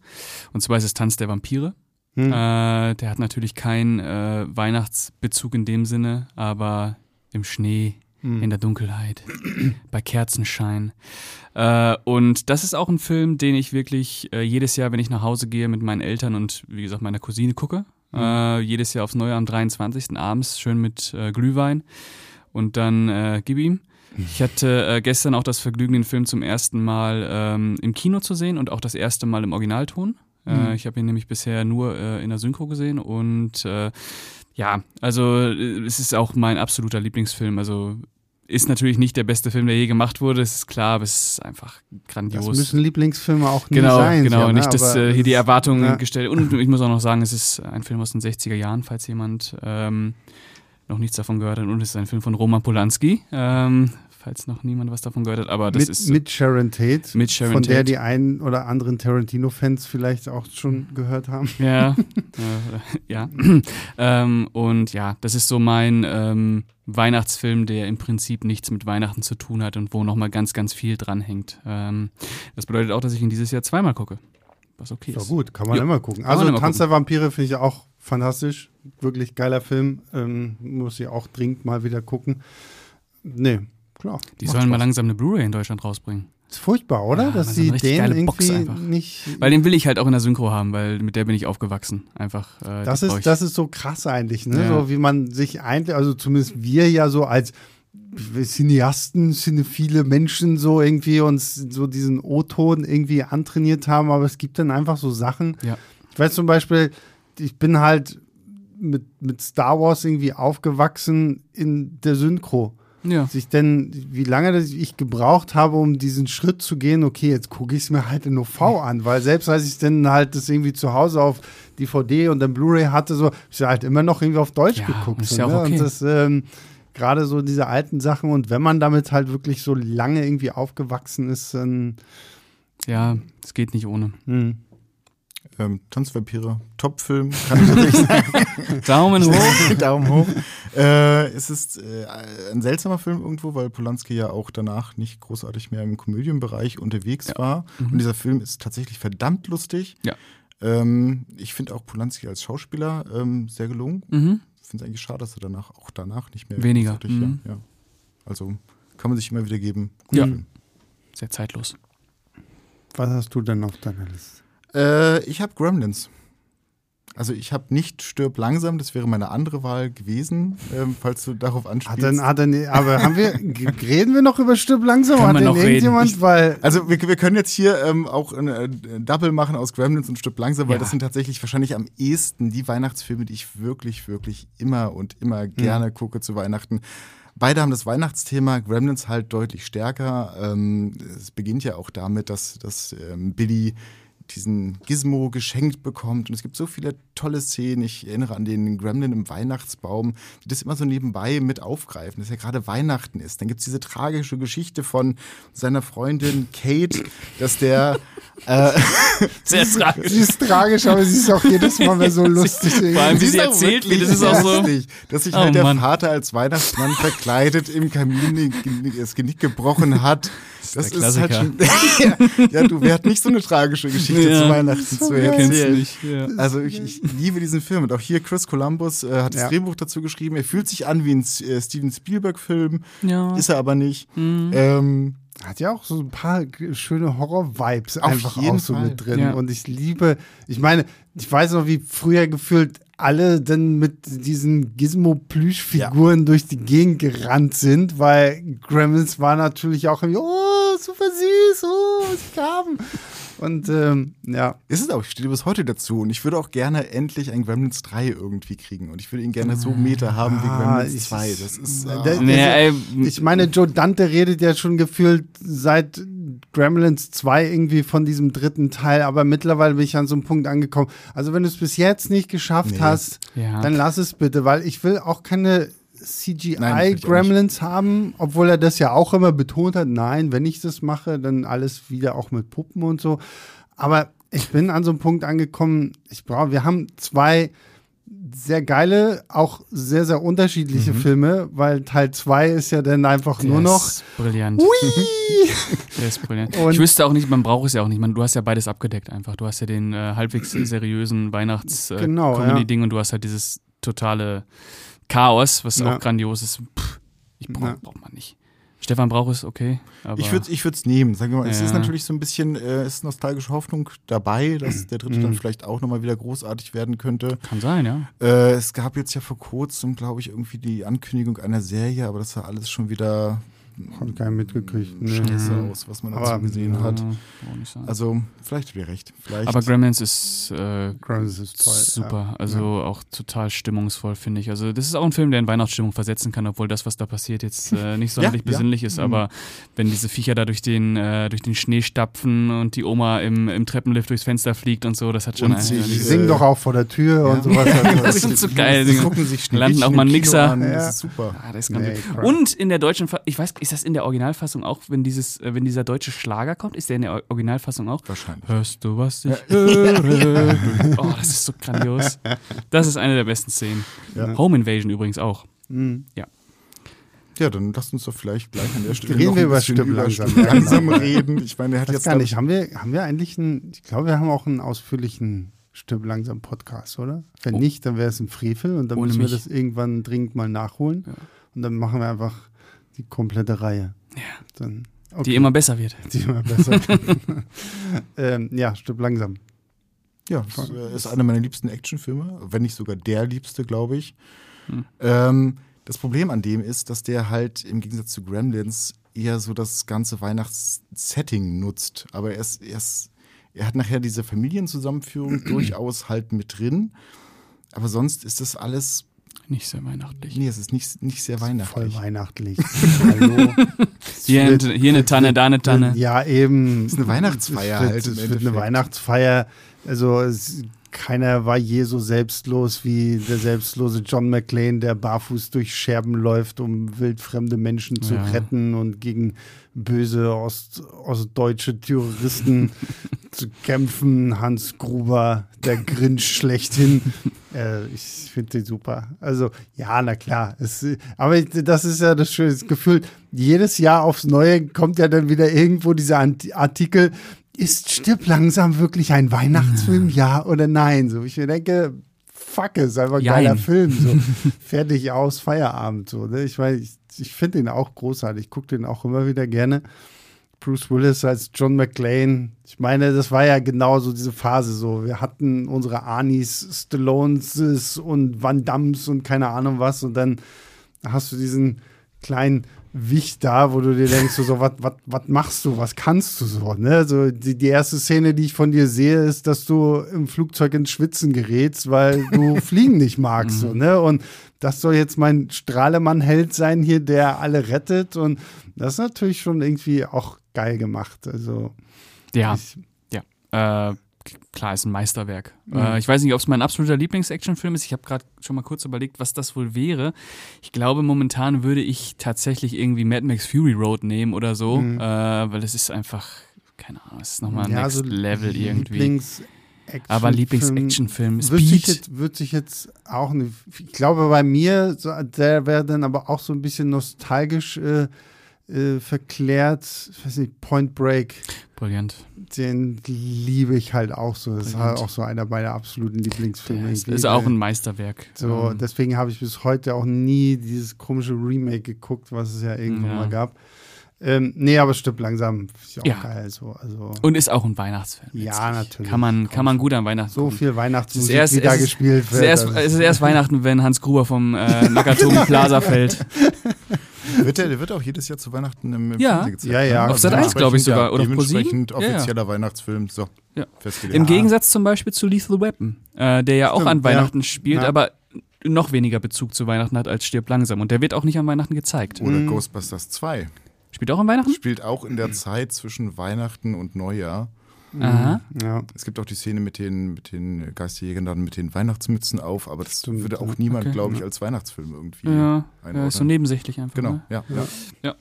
Und zwar ist es Tanz der Vampire. Hm. Äh, der hat natürlich keinen äh, Weihnachtsbezug in dem Sinne, aber im Schnee, hm. in der Dunkelheit, bei Kerzenschein. Äh, und das ist auch ein Film, den ich wirklich äh, jedes Jahr, wenn ich nach Hause gehe, mit meinen Eltern und wie gesagt meiner Cousine gucke. Mhm. Äh, jedes Jahr aufs Neue am 23. abends, schön mit äh, Glühwein. Und dann äh, gib ihm. Ich hatte äh, gestern auch das Vergnügen, den Film zum ersten Mal ähm, im Kino zu sehen und auch das erste Mal im Originalton. Mhm. Ich habe ihn nämlich bisher nur in der Synchro gesehen und ja, also es ist auch mein absoluter Lieblingsfilm. Also ist natürlich nicht der beste Film, der je gemacht wurde, das ist klar, aber es ist einfach grandios. Das müssen Lieblingsfilme auch nie genau, sein. Genau, ja, nicht, dass äh, hier die Erwartungen ja. gestellt Und ich muss auch noch sagen, es ist ein Film aus den 60er Jahren, falls jemand ähm, noch nichts davon gehört hat. Und es ist ein Film von Roman Polanski. Ähm, falls noch niemand was davon gehört hat. Aber das mit, ist mit Sharon Tate, mit Sharon von Tate. der die einen oder anderen Tarantino-Fans vielleicht auch schon gehört haben. Ja, äh, ja. ähm, und ja, das ist so mein ähm, Weihnachtsfilm, der im Prinzip nichts mit Weihnachten zu tun hat und wo nochmal ganz, ganz viel dranhängt. Ähm, das bedeutet auch, dass ich ihn dieses Jahr zweimal gucke. Was okay ist. So gut, kann man ja. immer gucken. Also Tanz gucken. der Vampire finde ich auch fantastisch. Wirklich geiler Film. Ähm, muss ich auch dringend mal wieder gucken. Nee, Klar. Die sollen Spaß. mal langsam eine Blu-ray in Deutschland rausbringen. Ist furchtbar, oder? Ja, Dass sie den irgendwie nicht. Weil den will ich halt auch in der Synchro haben, weil mit der bin ich aufgewachsen. Einfach. Äh, das, ist, das ist so krass eigentlich, ne? Ja. So wie man sich eigentlich, also zumindest wir ja so als Cineasten, viele Menschen so irgendwie uns so diesen O-Ton irgendwie antrainiert haben, aber es gibt dann einfach so Sachen. Ja. Ich weiß zum Beispiel, ich bin halt mit, mit Star Wars irgendwie aufgewachsen in der Synchro ja. sich denn, wie lange ich gebraucht habe, um diesen Schritt zu gehen, okay, jetzt gucke ich es mir halt in OV an, weil selbst als ich dann halt das irgendwie zu Hause auf DVD und dann Blu-ray hatte, so, ich halt immer noch irgendwie auf Deutsch ja, geguckt. Ist so, ja auch ne? okay. Und das, ähm, gerade so diese alten Sachen und wenn man damit halt wirklich so lange irgendwie aufgewachsen ist, dann. Ja, es geht nicht ohne. Hm. Ähm, Tanzvampire, Top-Film, kann ich tatsächlich sagen. Daumen hoch. Daumen hoch. Äh, es ist äh, ein seltsamer Film irgendwo, weil Polanski ja auch danach nicht großartig mehr im Komödienbereich unterwegs Ja. war. Mhm. Und dieser Film ist tatsächlich verdammt lustig. Ja. Ähm, ich finde auch Polanski als Schauspieler ähm, sehr gelungen. Mhm. Ich finde es eigentlich schade, dass er danach auch danach nicht mehr Weniger, mhm. Ja, ja. Also kann man sich immer wieder geben. Ja. Film. Sehr zeitlos. Was hast du denn auf deiner Liste? Äh, ich habe Gremlins. Also ich habe nicht Stirb langsam, das wäre meine andere Wahl gewesen, ähm, falls du darauf Hat anspielst. denn, hat denn, aber haben wir, reden wir noch über Stirb langsam? Können hat denn irgendjemand, Ich- weil, also wir, wir können jetzt hier ähm, auch ein äh, Double machen aus Gremlins und Stirb langsam, weil Ja. das sind tatsächlich wahrscheinlich am ehesten die Weihnachtsfilme, die ich wirklich, wirklich immer und immer Mhm. gerne gucke zu Weihnachten. Beide haben das Weihnachtsthema, Gremlins halt deutlich stärker. Ähm, es beginnt ja auch damit, dass, dass ähm, Billy diesen Gizmo geschenkt bekommt. Und es gibt so viele tolle Szenen. Ich erinnere an den Gremlin im Weihnachtsbaum, die das immer so nebenbei mit aufgreifen, dass ja gerade Weihnachten ist. Dann gibt es diese tragische Geschichte von seiner Freundin Kate, dass der äh, Sehr tragisch. sie ist tragisch, aber sie ist auch jedes Mal mehr so lustig. Vor allem, wie sie auch erzählt wird, das ist auch so. dass sich Oh, halt der Mann. Vater als Weihnachtsmann verkleidet im Kamin das Genick gebrochen hat. Das der ist halt schon. ja, du, wer hat nicht so eine tragische Geschichte Ja. zu Weihnachten zu erzählen? nicht. Ja. Also ich, ich liebe diesen Film und auch hier Chris Columbus äh, hat das Ja. Drehbuch dazu geschrieben. Er fühlt sich an wie ein äh, Steven Spielberg-Film, ja. ist er aber nicht. Mhm. Ähm, Hat ja auch so ein paar schöne Horror-Vibes einfach auch so Fall. mit drin. Ja. Und ich liebe, ich meine, ich weiß noch, wie früher gefühlt alle dann mit diesen Gizmo-Plüschfiguren durch die Gegend gerannt sind, weil Gremlins war natürlich auch irgendwie, oh, super süß, oh, sie kamen. Und ähm, ja, ist es auch, ich stehe bis heute dazu. Und ich würde auch gerne endlich ein Gremlins 3 irgendwie kriegen. Und ich würde ihn gerne so Meter haben wie Ah, Gremlins ich- 2. Das ist. Ah. Nee, ey, ich meine, Joe Dante redet ja schon gefühlt seit Gremlins 2 irgendwie von diesem dritten Teil, aber mittlerweile bin ich an so einem Punkt angekommen. Also wenn du es bis jetzt nicht geschafft Nee. hast, Ja. dann lass es bitte, weil ich will auch keine CGI-Gremlins haben, obwohl er das ja auch immer betont hat. Nein, wenn ich das mache, dann alles wieder auch mit Puppen und so. Aber ich bin an so einem Punkt angekommen, ich brauche, wir haben zwei sehr geile, auch sehr, sehr unterschiedliche Filme, weil Teil 2 ist ja dann einfach der nur noch. Ist brillant. Der ist brillant. Und- ich wüsste auch nicht, man braucht es ja auch nicht. Man, du hast ja beides abgedeckt einfach. Du hast ja den äh, halbwegs seriösen Weihnachts-Comedy-Ding Genau, ja. und du hast halt dieses totale Chaos, was Ja. auch grandios ist. Pff, ich brauch, Ja. braucht man nicht. Stefan braucht es, okay. Ich würde es ich würd's nehmen. Sagen wir mal, es Ja. ist natürlich so ein bisschen äh, es ist nostalgische Hoffnung dabei, dass der dritte Mhm. dann vielleicht auch nochmal wieder großartig werden könnte. kann sein, ja. Äh, es gab jetzt ja vor kurzem, glaube ich, irgendwie die Ankündigung einer Serie, aber das sah alles schon wieder Gar nicht mitgekriegt. Nee. scheiße Mhm. aus, was man Aber- dazu gesehen Ja, hat. Also, vielleicht habt ihr recht. Vielleicht. Aber Gremlins ist äh, Gremlins ist toll. super. Also auch total stimmungsvoll, finde ich. Also das ist auch ein Film, der in Weihnachtsstimmung versetzen kann, obwohl das, was da passiert, jetzt äh, nicht sonderlich ja. besinnlich ist. Mhm. Aber wenn diese Viecher da durch den, äh, durch den Schnee stapfen und die Oma im, im Treppenlift durchs Fenster fliegt und so, das hat schon Und sie- Ja. Die Äh, singen doch auch vor der Tür ja. und sowas. Also, Das sind so geil, Die Dinge. gucken sich Landen auch mal einen Mixer. An. Ja. Das ist super. Ah, das ist Nee. Und in der deutschen, Fa ich weiß, ist das in der Originalfassung auch, wenn dieses, äh, wenn dieser deutsche Schlager kommt, ist der in der Or- Originalfassung auch? Wahrscheinlich. Hörst du, was ich höre? Oh, das ist so grandios. Das ist eine der besten Szenen. Ja. Home Invasion übrigens auch. Mhm. Ja, dann lasst uns doch vielleicht gleich an der Stelle Reden noch wir ein über über langsam. Langsam reden. Ich meine, er hat Weiß jetzt gar nicht, haben wir, haben wir eigentlich einen, ich glaube, wir haben auch einen ausführlichen Stirb langsam Podcast, oder? Wenn Oh. nicht, dann wäre es ein Frevel und dann Ohne müssen wir mich. das irgendwann dringend mal nachholen. Ja. Und dann machen wir einfach die komplette Reihe. Ja. Dann, Die okay, immer besser wird. die immer besser. ähm, ja, Stirb langsam. Ja, das äh, ist einer meiner liebsten Actionfilme, wenn nicht sogar der liebste, glaube ich. Hm. Ähm, das Problem an dem ist, dass der halt im Gegensatz zu Gremlins eher so das ganze Weihnachtssetting nutzt. Aber er, ist, er, ist, er hat nachher diese Familienzusammenführung durchaus halt mit drin. Aber sonst ist das alles, Nicht sehr weihnachtlich. nee, es ist nicht, nicht sehr Voll weihnachtlich. weihnachtlich. Hallo. Hier, Es eine, wird- hier eine Tanne, da eine Tanne. Ja, eben. Ist eine Weihnachtsfeier es wird, halt im Es wird eine. Weihnachtsfeier. Also es keiner war je so selbstlos wie der selbstlose John McClane, der barfuß durch Scherben läuft, um wildfremde Menschen zu Ja. retten und gegen böse Ost, ostdeutsche Terroristen zu kämpfen. Hans Gruber, der Grinch schlechthin. Äh, ich finde den super. Also, ja, na klar. Es, aber das ist ja das schöne Gefühl. Jedes Jahr aufs Neue kommt ja dann wieder irgendwo dieser Artikel. Ist Stirb langsam wirklich ein Weihnachtsfilm? Ja oder nein? So, ich mir denke, fuck, ist einfach ein Jein. geiler Film. So, fertig aus, Feierabend. So, ne? Ich weiß, ich, ich finde den auch großartig. Ich gucke den auch immer wieder gerne. Bruce Willis als John McClane. Ich meine, das war ja genau so diese Phase so. Wir hatten unsere Anis, Stallones und Van Dams und keine Ahnung was und dann hast du diesen kleinen Wicht da, wo du dir denkst, so, so was was machst du, was kannst du so, ne? So die, die erste Szene, die ich von dir sehe, ist, dass du im Flugzeug ins Schwitzen gerätst, weil du Fliegen nicht magst, so, ne? Und das soll jetzt mein Strahlemann-Held sein hier, der alle rettet und das ist natürlich schon irgendwie auch geil gemacht, also Ja, ich, ja. Äh, klar, ist ein Meisterwerk. Mhm. Äh, ich weiß nicht, ob es mein absoluter Lieblings-Action-Film ist. Ich habe gerade schon mal kurz überlegt, was das wohl wäre. Ich glaube, momentan würde ich tatsächlich irgendwie Mad Max Fury Road nehmen oder so, Mhm. äh, weil es ist einfach, keine Ahnung, es ist nochmal ja, Next so Level irgendwie. Lieblings Aber Lieblings-Action-Film ist Speed. jetzt, wird sich jetzt auch eine, ich glaube bei mir, so, der wäre dann aber auch so ein bisschen nostalgisch äh, äh, verklärt. Ich weiß nicht, Point Break, Brillant. den liebe ich halt auch so. Das ist halt Brillant. auch so einer meiner absoluten Lieblingsfilme. Ist, ist auch ein Meisterwerk. so, Ähm, deswegen habe ich bis heute auch nie dieses komische Remake geguckt, was es ja irgendwann Ja. mal gab. Ähm, nee, aber stirbt langsam. Ist ja auch Ja. geil. So. Also, und ist auch ein Weihnachtsfilm. Ja, letztlich. natürlich. Kann man, kann man gut an Weihnachten so viel Es ist Weihnachtsmusik, erst, wie da es ist, gespielt es wird. ist, erst, also- es ist erst Weihnachten, wenn Hans Gruber vom äh, Nakatomi Plaza fällt. Wird der, der wird auch jedes Jahr zu Weihnachten im, im Ja. Fernsehen gezeigt. Ja, ja. ne? Auf Sat. 1, glaub ich, sogar. Oder auf Dementsprechend ProSieben? Ja, ja. offizieller Weihnachtsfilm. So, Ja. festgelegt. Im Gegensatz zum Beispiel zu Lethal Weapon, äh, der ja auch Stimmt, an Weihnachten ja. spielt, Ja. aber noch weniger Bezug zu Weihnachten hat als Stirb langsam. Und der wird auch nicht an Weihnachten gezeigt. Oder Mhm. Ghostbusters 2. Spielt auch an Weihnachten? Spielt auch in der Zeit zwischen Weihnachten und Neujahr. Aha. Ja. Es gibt auch die Szene mit den, mit den Geisterjägern dann mit den Weihnachtsmützen auf, aber das Stimmt, würde auch ja. niemand, Okay. glaube ich, als Weihnachtsfilm irgendwie Ja, ja, einordnen. ist so nebensächlich einfach. Genau, Ne? ja. ja.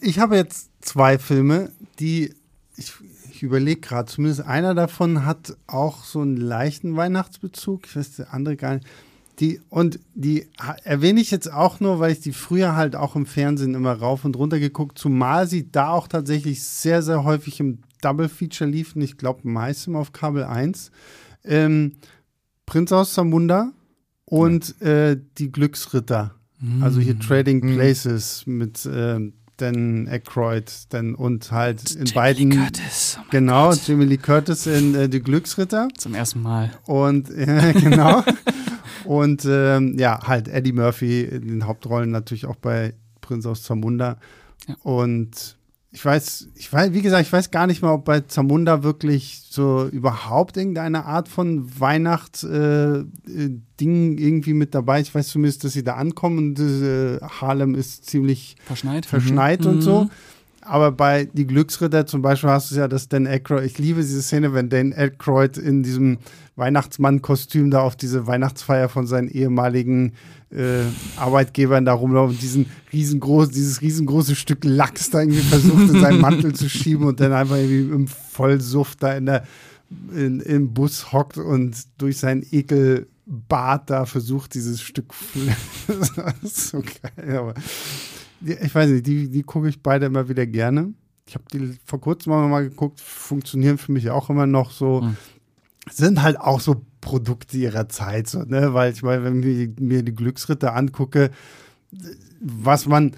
Ich habe jetzt zwei Filme, die ich, ich überlege gerade, zumindest einer davon hat auch so einen leichten Weihnachtsbezug. Ich weiß, der andere gar nicht. Die, und die erwähne ich jetzt auch nur, weil ich die früher halt auch im Fernsehen immer rauf und runter geguckt, zumal sie da auch tatsächlich sehr, sehr häufig im Double Feature liefen. Ich glaube, meistens auf Kabel 1. Ähm, Prinz aus Zamunda und äh, die Glücksritter. Also hier Trading Mhm. Places mit ähm, Dan Aykroyd dann und halt in Jamie beiden Lee Curtis. Oh genau Gott. Jamie Lee Curtis in äh, die Glücksritter Zum ersten Mal. und äh, genau und ähm, ja halt Eddie Murphy in den Hauptrollen natürlich auch bei Prinz aus Zamunda Ja. und ich weiß, ich weiß, wie gesagt, ich weiß gar nicht mal, ob bei Zamunda wirklich so überhaupt irgendeine Art von Weihnachtsding äh, äh, irgendwie mit dabei. ist. Ich weiß zumindest, dass sie da ankommen und äh, Harlem ist ziemlich Verschneit. verschneit Mhm. und so. Aber bei Die Glücksritter zum Beispiel hast du ja das Dan Aykroyd. Ich liebe diese Szene, wenn Dan Aykroyd in diesem Weihnachtsmann-Kostüm da auf diese Weihnachtsfeier von seinen ehemaligen äh, Arbeitgebern da rumläuft und diesen riesengroß, dieses riesengroße Stück Lachs da irgendwie versucht in seinen Mantel zu schieben und dann einfach irgendwie im Vollsuft da in der, in, im Bus hockt und durch seinen Ekelbart da versucht, dieses Stück. das ist so geil, aber ich weiß nicht, die, die gucke ich beide immer wieder gerne. Ich habe die vor kurzem mal, mal geguckt, funktionieren für mich auch immer noch so. Mhm. Sind halt auch so Produkte ihrer Zeit, so, ne? Weil ich meine, wenn ich mir die Glücksritter angucke, was man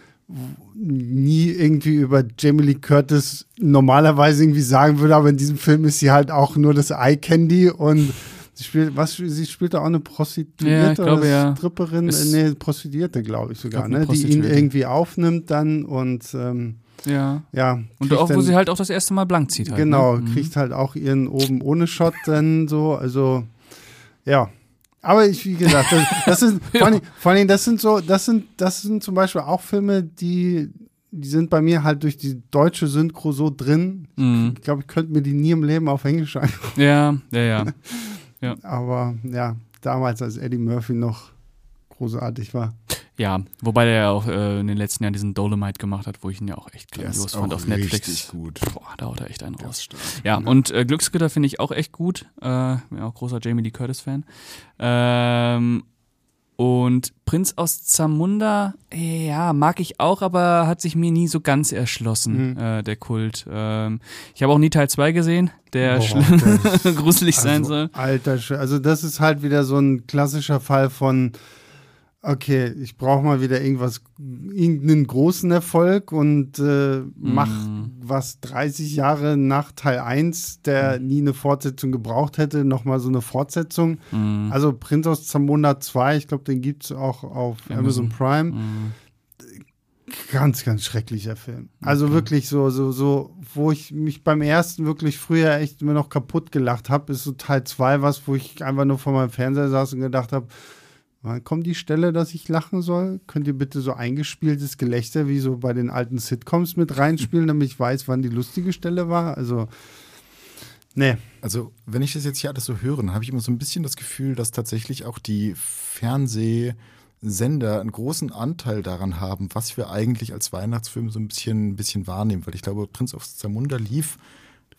nie irgendwie über Jamie Lee Curtis normalerweise irgendwie sagen würde, aber in diesem Film ist sie halt auch nur das Eye Candy und sie spielt, was, sie spielt da auch eine Prostituierte Ja, glaube, oder ja. Stripperin, Ist- nee, Prostituierte, glaube ich sogar, glaub, ne? die ihn irgendwie aufnimmt dann und ähm, Ja. ja. Und auch, wo dann- sie halt auch das erste Mal blank zieht. Halt, Genau, ne? Mhm. kriegt halt auch ihren oben ohne Shot dann so, also ja. Aber ich, wie gesagt, das, das sind, Ja. vor, allem, vor allem, das sind so, das sind, das sind zum Beispiel auch Filme, die, die sind bei mir halt durch die deutsche Synchro so drin. Mhm. Ich glaube, ich könnte mir die nie im Leben auf Englisch angucken. Ja, ja, ja. Ja. Aber ja, damals, als Eddie Murphy noch großartig war. Ja, wobei der ja auch äh, in den letzten Jahren diesen Dolomite gemacht hat, wo ich ihn ja auch echt grandios fand auf Netflix. Richtig gut. Boah, da haut er echt einen raus. stark. Ja, und äh, Glücksritter finde ich auch echt gut. Äh, bin auch großer Jamie Lee Curtis-Fan. Ähm, und Prinz aus Zamunda, ja, mag ich auch, aber hat sich mir nie so ganz erschlossen, Mhm. äh, der Kult. Ähm, ich habe auch nie Teil 2 gesehen, der Boah, gruselig sein also, soll. Alter, also das ist halt wieder so ein klassischer Fall von, okay, ich brauche mal wieder irgendwas, irgendeinen großen Erfolg und äh, mach Mm. Was 30 Jahre nach Teil 1, der nie eine Fortsetzung gebraucht hätte, nochmal so eine Fortsetzung. Mm, Also Prinz aus Zamunda 2, ich glaube, den gibt es auch auf Amazon, Amazon. Prime. mm, Ganz, ganz schrecklicher Film. Also Okay. wirklich so, so, so, wo ich mich beim ersten wirklich früher echt immer noch kaputt gelacht habe, ist so Teil 2 was, wo ich einfach nur vor meinem Fernseher saß und gedacht habe, wann kommt die Stelle, dass ich lachen soll? Könnt ihr bitte so eingespieltes Gelächter wie so bei den alten Sitcoms mit reinspielen, damit ich weiß, wann die lustige Stelle war? Also, nee. Also, wenn ich das jetzt hier alles so höre, dann habe ich immer so ein bisschen das Gefühl, dass tatsächlich auch die Fernsehsender einen großen Anteil daran haben, was wir eigentlich als Weihnachtsfilm so ein bisschen, ein bisschen wahrnehmen. Weil ich glaube, Prinz auf Zamunda lief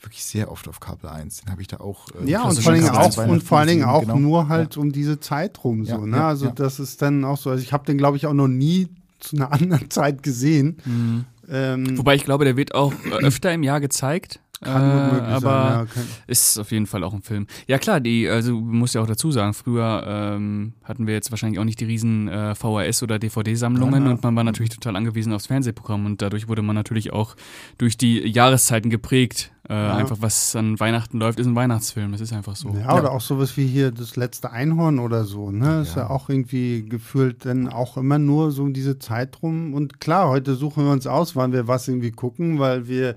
wirklich sehr oft auf Kabel 1. Den habe ich da auch. äh, Ja, und vor allen Dingen Kabel 1 auch, und vor allen Dingen auch genau. nur halt um diese Zeit rum so, Ja, ne? ja, also ja. das ist dann auch so. Also ich habe den, glaube ich, auch noch nie zu einer anderen Zeit gesehen. mm. Ähm, Wobei ich glaube, der wird auch äh, öfter im Jahr gezeigt. Kann äh, gut möglich aber sein, ja, Ist auf jeden Fall auch ein Film. Ja klar, die, also muss ja auch dazu sagen, früher ähm, hatten wir jetzt wahrscheinlich auch nicht die riesen äh, VHS- oder DVD-Sammlungen Ja, ja. und man war natürlich total angewiesen aufs Fernsehprogramm und dadurch wurde man natürlich auch durch die Jahreszeiten geprägt. Äh, Einfach was an Weihnachten läuft, ist ein Weihnachtsfilm. Das ist einfach so. ja, oder auch sowas wie hier das letzte Einhorn oder so, ne? Ist ja. Ja. auch irgendwie gefühlt dann auch immer nur so um diese Zeit rum. Und klar, heute suchen wir uns aus, wann wir was irgendwie gucken, weil wir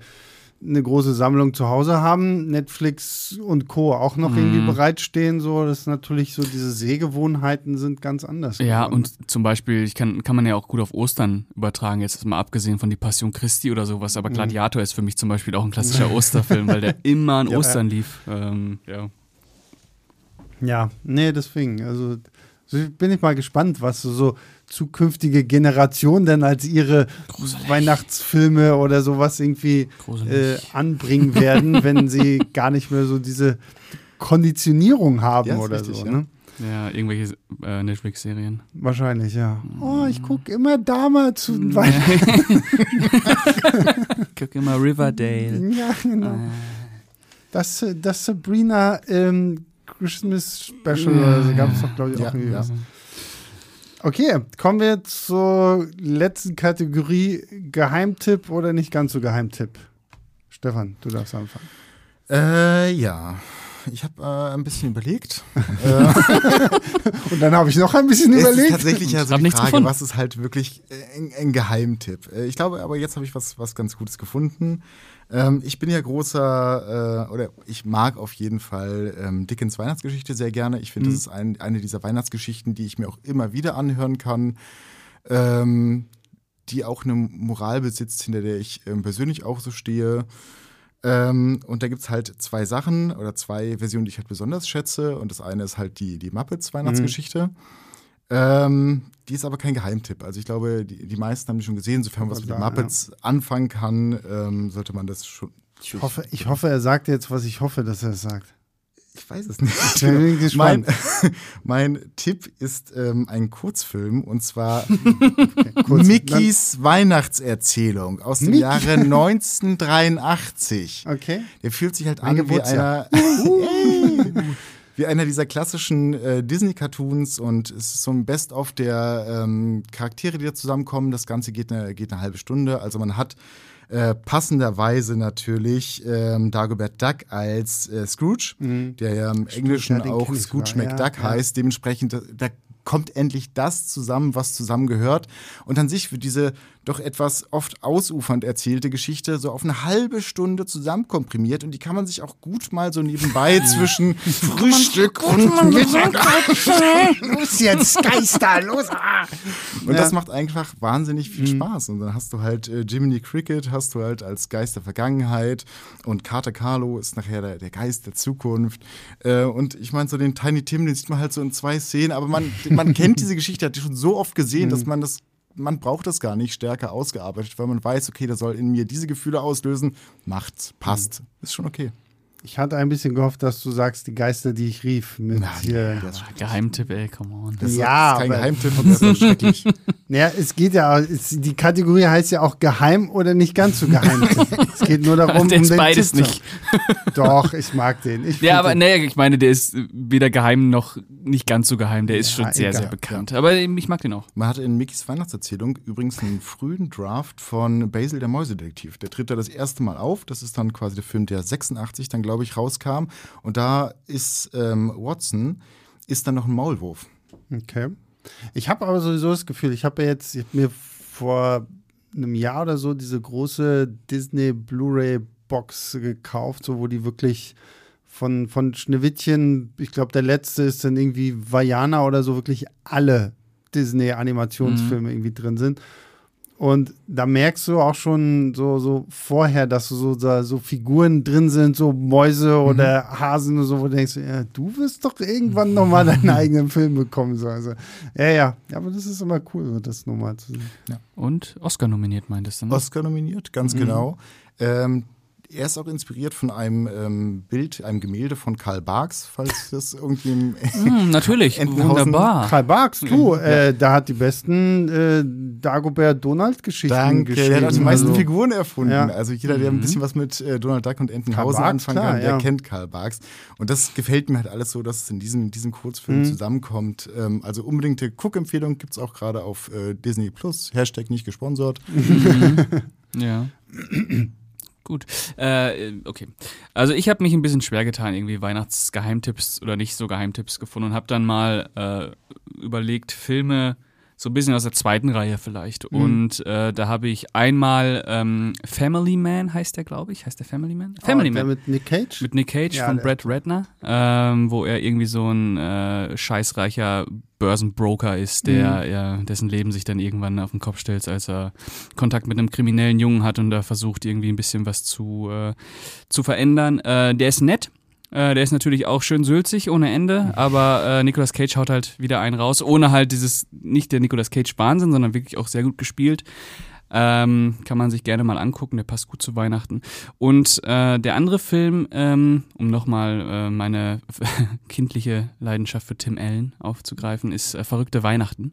eine große Sammlung zu Hause haben, Netflix und Co. auch noch irgendwie Mhm. bereitstehen. So, das ist natürlich so, diese Sehgewohnheiten sind ganz anders. Ja, geworden. und zum Beispiel, ich kann, kann man ja auch gut auf Ostern übertragen, jetzt mal abgesehen von die Passion Christi oder sowas, Mhm. aber Gladiator ist für mich zum Beispiel auch ein klassischer Osterfilm, weil der immer an Ja. Ostern lief. Ähm, ja. Ja, nee, deswegen. Also so bin ich mal gespannt, was so, so zukünftige Generationen denn als ihre Gruselig. Weihnachtsfilme oder sowas irgendwie äh, anbringen werden, wenn sie gar nicht mehr so diese Konditionierung haben Ja, oder richtig, so. ja. Ne? Ja, irgendwelche äh, Netflix-Serien. Wahrscheinlich, ja. Oh, ich gucke immer da mal zu Weihnachten. Guck immer Riverdale. Ja, genau. Das, das Sabrina ähm, Christmas Special oder so gab es doch, glaube ich, auch Ja, irgendwie ja. was. Okay, kommen wir zur letzten Kategorie Geheimtipp oder nicht ganz so Geheimtipp. Stefan, du darfst anfangen. Äh, ja. Ich habe äh, ein bisschen überlegt. Und dann habe ich noch ein bisschen Es ist überlegt. tatsächlich ja so die nichts Frage, gefunden. was ist halt wirklich ein, ein Geheimtipp. Äh, Ich glaube aber, jetzt habe ich was, was ganz Gutes gefunden. Ähm, ich bin ja großer, äh, oder ich mag auf jeden Fall ähm, Dickens Weihnachtsgeschichte sehr gerne. Ich finde, Mhm. das ist ein, eine dieser Weihnachtsgeschichten, die ich mir auch immer wieder anhören kann. Ähm, die auch eine Moral besitzt, hinter der ich ähm, persönlich auch so stehe. Ähm, und da gibt es halt zwei Sachen oder zwei Versionen, die ich halt besonders schätze. Und das eine ist halt die, die Muppets Weihnachtsgeschichte. Ähm, die ist aber kein Geheimtipp. Also ich glaube, die, die meisten haben die schon gesehen. Sofern man was mit den Muppets anfangen kann, ähm, sollte man das schon. Ich hoffe, ich hoffe, er sagt jetzt, was ich hoffe, dass er es sagt. Ich weiß es nicht. Ich bin mein, gespannt. mein Tipp ist ähm, ein Kurzfilm und zwar Kurz, Mickeys Weihnachtserzählung aus dem Mickey. Jahre 1983. Dann, okay. Der fühlt sich halt Mein an wie einer, wie einer dieser klassischen äh, Disney-Cartoons und es ist so ein Best-of der ähm, Charaktere, die da zusammenkommen. Das Ganze geht eine, geht eine halbe Stunde. Also man hat äh, passenderweise natürlich ähm, Dagobert Duck als äh, Scrooge, der ja im Englischen ja, auch Scrooge sogar, ja, McDuck ja. heißt. Dementsprechend, da, da kommt endlich das zusammen, was zusammengehört. Und an sich wird diese doch etwas oft ausufernd erzählte Geschichte so auf eine halbe Stunde zusammenkomprimiert und die kann man sich auch gut mal so nebenbei zwischen Frühstück und Mittag. los jetzt, Geister, los! Ah. Und das macht einfach wahnsinnig viel Spaß. Und dann hast du halt äh, Jiminy Cricket, hast du halt als Geist der Vergangenheit und Carter Carlo ist nachher der, der Geist der Zukunft. Äh, und ich meine, so den Tiny Tim, den sieht man halt so in zwei Szenen, aber man, man kennt diese Geschichte, hat die schon so oft gesehen, dass man das man braucht das gar nicht stärker ausgearbeitet, weil man weiß, okay, der soll in mir diese Gefühle auslösen. Macht's, passt, ist schon okay. Ich hatte ein bisschen gehofft, dass du sagst, die Geister, die ich rief. Mit Nein, hier. das ist Geheimtipp, ey, come on. Das Ja, ist kein aber- Geheimtipp und das ist schrecklich. Naja, es geht ja, es, die Kategorie heißt ja auch geheim oder nicht ganz so geheim. es geht nur darum, um Der ist den beides Titel. nicht. Doch, ich mag den. Ich Ja, aber den- naja, ich meine, der ist weder geheim noch nicht ganz so geheim. Der ist Ja, schon sehr, egal. sehr bekannt. Aber ich mag den auch. Man hatte in Mickys Weihnachtserzählung übrigens einen frühen Draft von Basil der Mäusedetektiv. Der tritt da das erste Mal auf. Das ist dann quasi der Film, der 86 dann, glaube ich, rauskam. Und da ist ähm, Watson, ist dann noch ein Maulwurf. Okay. Ich habe aber sowieso das Gefühl, ich habe ja jetzt ich hab mir vor einem Jahr oder so diese große Disney Blu-ray Box gekauft, so wo die wirklich von, von Schneewittchen, ich glaube, der letzte ist dann irgendwie Vajana oder so, wirklich alle Disney-Animationsfilme irgendwie drin sind. Und da merkst du auch schon so, so vorher, dass so, so, so Figuren drin sind, so Mäuse oder Hasen und so, wo du denkst, ja, du wirst doch irgendwann nochmal deinen eigenen Film bekommen. So. Also, ja, ja, ja, aber das ist immer cool, das nochmal zu sehen. Und Oscar nominiert, meintest du, ne? Oscar nominiert, ganz genau. Ähm, er ist auch inspiriert von einem ähm, Bild, einem Gemälde von Karl Barks, falls das irgendwie im Hm, natürlich, Entenhausen- wunderbar. Karl Barks, du, äh, da hat die besten äh, Dagobert-Donald-Geschichten Danke, geschrieben. der hat die meisten also, Figuren erfunden. Ja. Also jeder, der ein bisschen was mit äh, Donald Duck und Entenhausen Barks, anfangen klar, kann, der ja. kennt Karl Barks. Und das gefällt mir halt alles so, dass es in diesem, diesem Kurzfilm Mhm. zusammenkommt. Ähm, also unbedingte Guck-Empfehlung gibt es auch gerade auf äh, Disney Plus. Hashtag nicht gesponsert. Ja. Gut. Äh, okay. Also ich habe mich ein bisschen schwer getan, irgendwie Weihnachtsgeheimtipps oder nicht so Geheimtipps gefunden und habe dann mal äh, überlegt, Filme so ein bisschen aus der zweiten Reihe vielleicht. Mhm. Und äh, da habe ich einmal ähm, Family Man heißt der, glaube ich. Heißt der Family Man? Oh, Family Man. mit Nick Cage? Mit Nick Cage Ja, von Brad Ratner, ähm, wo er irgendwie so ein äh, scheißreicher Börsenbroker ist, der Mhm. ja, dessen Leben sich dann irgendwann auf den Kopf stellt, als er Kontakt mit einem kriminellen Jungen hat und da versucht irgendwie ein bisschen was zu, äh, zu verändern. Äh, der ist nett. Äh, der ist natürlich auch schön sülzig ohne Ende, aber äh, Nicolas Cage haut halt wieder einen raus, ohne halt dieses, nicht der Nicolas Cage Wahnsinn, sondern wirklich auch sehr gut gespielt. Ähm, kann man sich gerne mal angucken, der passt gut zu Weihnachten. Und äh, der andere Film, ähm, um nochmal äh, meine kindliche Leidenschaft für Tim Allen aufzugreifen, ist äh, Verrückte Weihnachten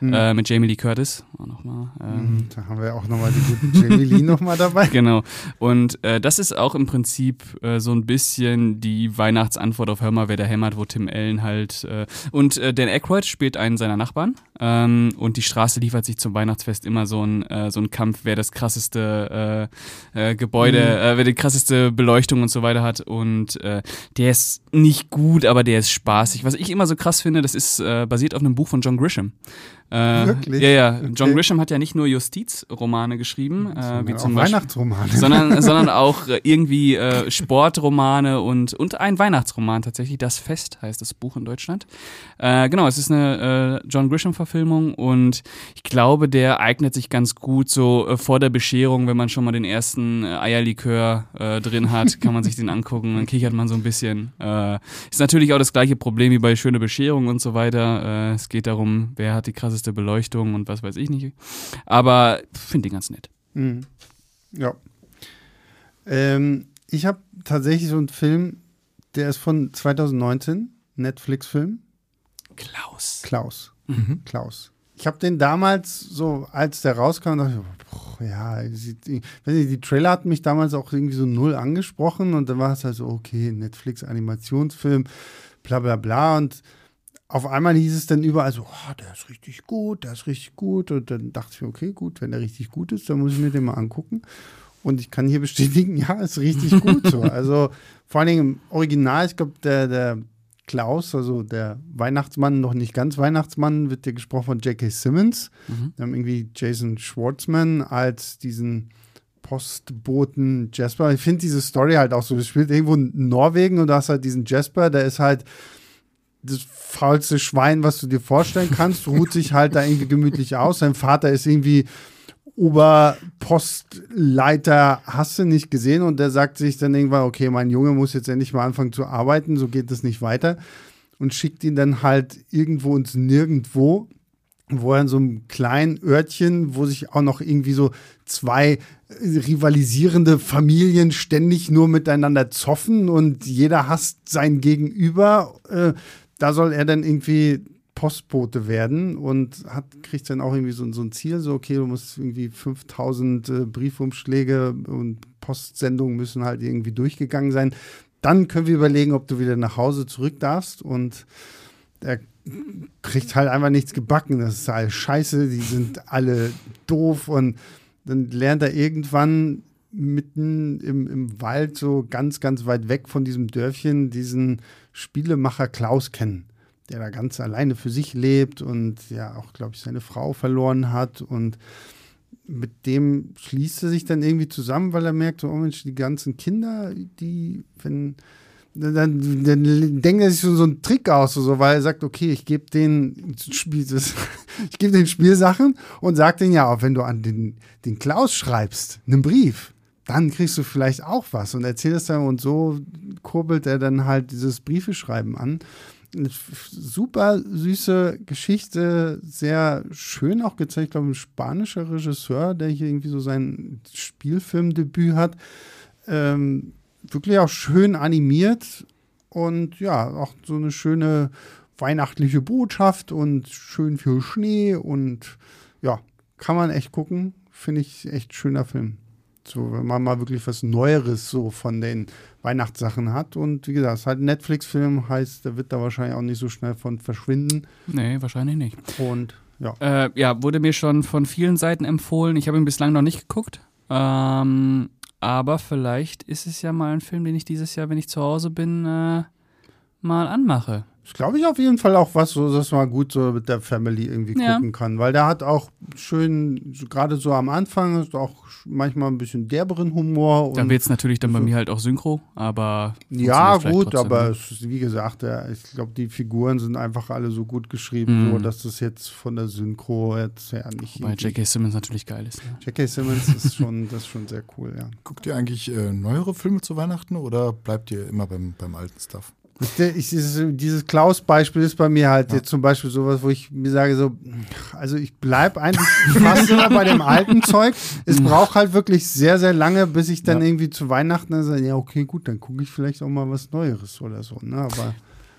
Hm. äh, mit Jamie Lee Curtis. Auch nochmal. Ähm, Da haben wir auch nochmal die guten Jamie Lee nochmal dabei. Genau. Und äh, das ist auch im Prinzip äh, so ein bisschen die Weihnachtsantwort auf Hör mal, wer da hämmert, wo Tim Allen halt. Äh, und äh, Dan Aykroyd spielt einen seiner Nachbarn. Ähm, und die Straße liefert sich zum Weihnachtsfest immer so ein, äh, so ein Kampf, wer das krasseste äh, äh, Gebäude, äh, wer die krasseste Beleuchtung und so weiter hat. Und äh, der ist nicht gut, aber der ist spaßig. Was ich immer so krass finde, das ist äh, basiert auf einem Buch von John Grisham. Äh, Wirklich? Ja, ja. John Okay. Grisham hat ja nicht nur Justizromane geschrieben, äh, wie zum Beispiel Weihnachtsromane. sondern, sondern auch äh, irgendwie äh, Sportromane und, und ein Weihnachtsroman tatsächlich. Das Fest heißt das Buch in Deutschland. Äh, genau, es ist eine äh, John Grisham-Verfilmung und ich glaube, der eignet sich ganz gut so äh, vor der Bescherung, wenn man schon mal den ersten äh, Eierlikör äh, drin hat, kann man sich den angucken, dann kichert man so ein bisschen. Äh, ist natürlich auch das gleiche Problem wie bei Schöne Bescherung und so weiter. Äh, es geht darum, wer hat die krasseste Beleuchtung und was weiß ich nicht. Aber finde den ganz nett. Mhm. Ja. Ähm, ich habe tatsächlich so einen Film, der ist von 2019, Netflix-Film, Klaus. Klaus. Mhm. Klaus. Ich habe den damals so, als der rauskam, dachte ich, boah, ja, sieht, ich weiß nicht, die Trailer hatten mich damals auch irgendwie so null angesprochen und dann war es halt so, okay, Netflix-Animationsfilm, bla bla bla und auf einmal hieß es dann überall so, oh, der ist richtig gut, der ist richtig gut und dann dachte ich mir, okay, gut, wenn der richtig gut ist, dann muss ich mir den mal angucken und ich kann hier bestätigen, ja, ist richtig gut so. Also vor allen Dingen im Original, ich glaube, der, der Klaus, also der Weihnachtsmann, noch nicht ganz Weihnachtsmann, wird ja gesprochen von J.K. Simmons. Mhm. Wir haben irgendwie Jason Schwartzman als diesen Postboten Jasper. Ich finde diese Story halt auch so. Das spielt irgendwo in Norwegen und da hast halt diesen Jasper, der ist halt das faulste Schwein, was du dir vorstellen kannst, ruht sich halt da irgendwie gemütlich aus. Sein Vater ist irgendwie Oberpostleiter, hast du nicht gesehen und der sagt sich dann irgendwann, okay, mein Junge muss jetzt endlich mal anfangen zu arbeiten, so geht das nicht weiter und schickt ihn dann halt irgendwo ins Nirgendwo wo er in so einem kleinen Örtchen, wo sich auch noch irgendwie so zwei rivalisierende Familien ständig nur miteinander zoffen und jeder hasst sein Gegenüber. Äh, da soll er dann irgendwie Postbote werden und hat, kriegt dann auch irgendwie so, so ein Ziel, so okay, du musst irgendwie 5000 äh, Briefumschläge und Postsendungen müssen halt irgendwie durchgegangen sein. Dann können wir überlegen, ob du wieder nach Hause zurück darfst und er kriegt halt einfach nichts gebacken. Das ist halt scheiße, die sind alle doof und dann lernt er irgendwann mitten im, im Wald, so ganz, ganz weit weg von diesem Dörfchen, diesen Spielemacher Klaus kennen, der da ganz alleine für sich lebt und ja auch, glaube ich, seine Frau verloren hat. Und mit dem schließt er sich dann irgendwie zusammen, weil er merkt, oh Mensch, die ganzen Kinder, die, wenn, dann, dann denkt er sich so, so einen Trick aus, so, weil er sagt, okay, ich gebe den ich gebe Spielsachen und sage den ja, auch wenn du an den, den Klaus schreibst, einen Brief, dann kriegst du vielleicht auch was und erzählt es dann und so kurbelt er dann halt dieses Briefeschreiben an. Eine super süße Geschichte, sehr schön auch gezeigt, ich glaube, ein spanischer Regisseur, der hier irgendwie so sein Spielfilmdebüt hat. Ähm, wirklich auch schön animiert und ja, auch so eine schöne weihnachtliche Botschaft und schön viel Schnee und ja, kann man echt gucken. Finde ich echt schöner Film. So, wenn man mal wirklich was Neueres so von den Weihnachtssachen hat. Und wie gesagt, es ist halt ein Netflix-Film, heißt, der wird da wahrscheinlich auch nicht so schnell von verschwinden. Nee, wahrscheinlich nicht. Und ja. Äh, ja, wurde mir schon von vielen Seiten empfohlen. Ich habe ihn bislang noch nicht geguckt. Ähm, aber vielleicht ist es ja mal ein Film, den ich dieses Jahr, wenn ich zu Hause bin, äh, mal anmache. Das glaube ich auf jeden Fall auch was, so, dass man gut so mit der Family irgendwie ja. gucken kann. Weil der hat auch schön, gerade so am Anfang, ist auch manchmal ein bisschen derberen Humor. Dann wird es natürlich dann so. bei mir halt auch Synchro, aber. Ja, gut, trotzdem. aber ist, wie gesagt, der, ich glaube, die Figuren sind einfach alle so gut geschrieben, mm. so dass das jetzt von der Synchro jetzt ja nicht. Weil J.K. Simmons natürlich geil ist. Ja. J.K. Simmons ist schon, das ist schon sehr cool, ja. Guckt ihr eigentlich äh, neuere Filme zu Weihnachten oder bleibt ihr immer beim, beim alten Stuff? Ich, dieses, Klaus-Beispiel ist bei mir halt ja. jetzt zum Beispiel sowas, wo ich mir sage, so, also ich bleibe eigentlich fast immer bei dem alten Zeug. Es braucht halt wirklich sehr, sehr lange, bis ich dann ja. irgendwie zu Weihnachten sage, ja, okay, gut, dann gucke ich vielleicht auch mal was Neueres oder so. Ne? Aber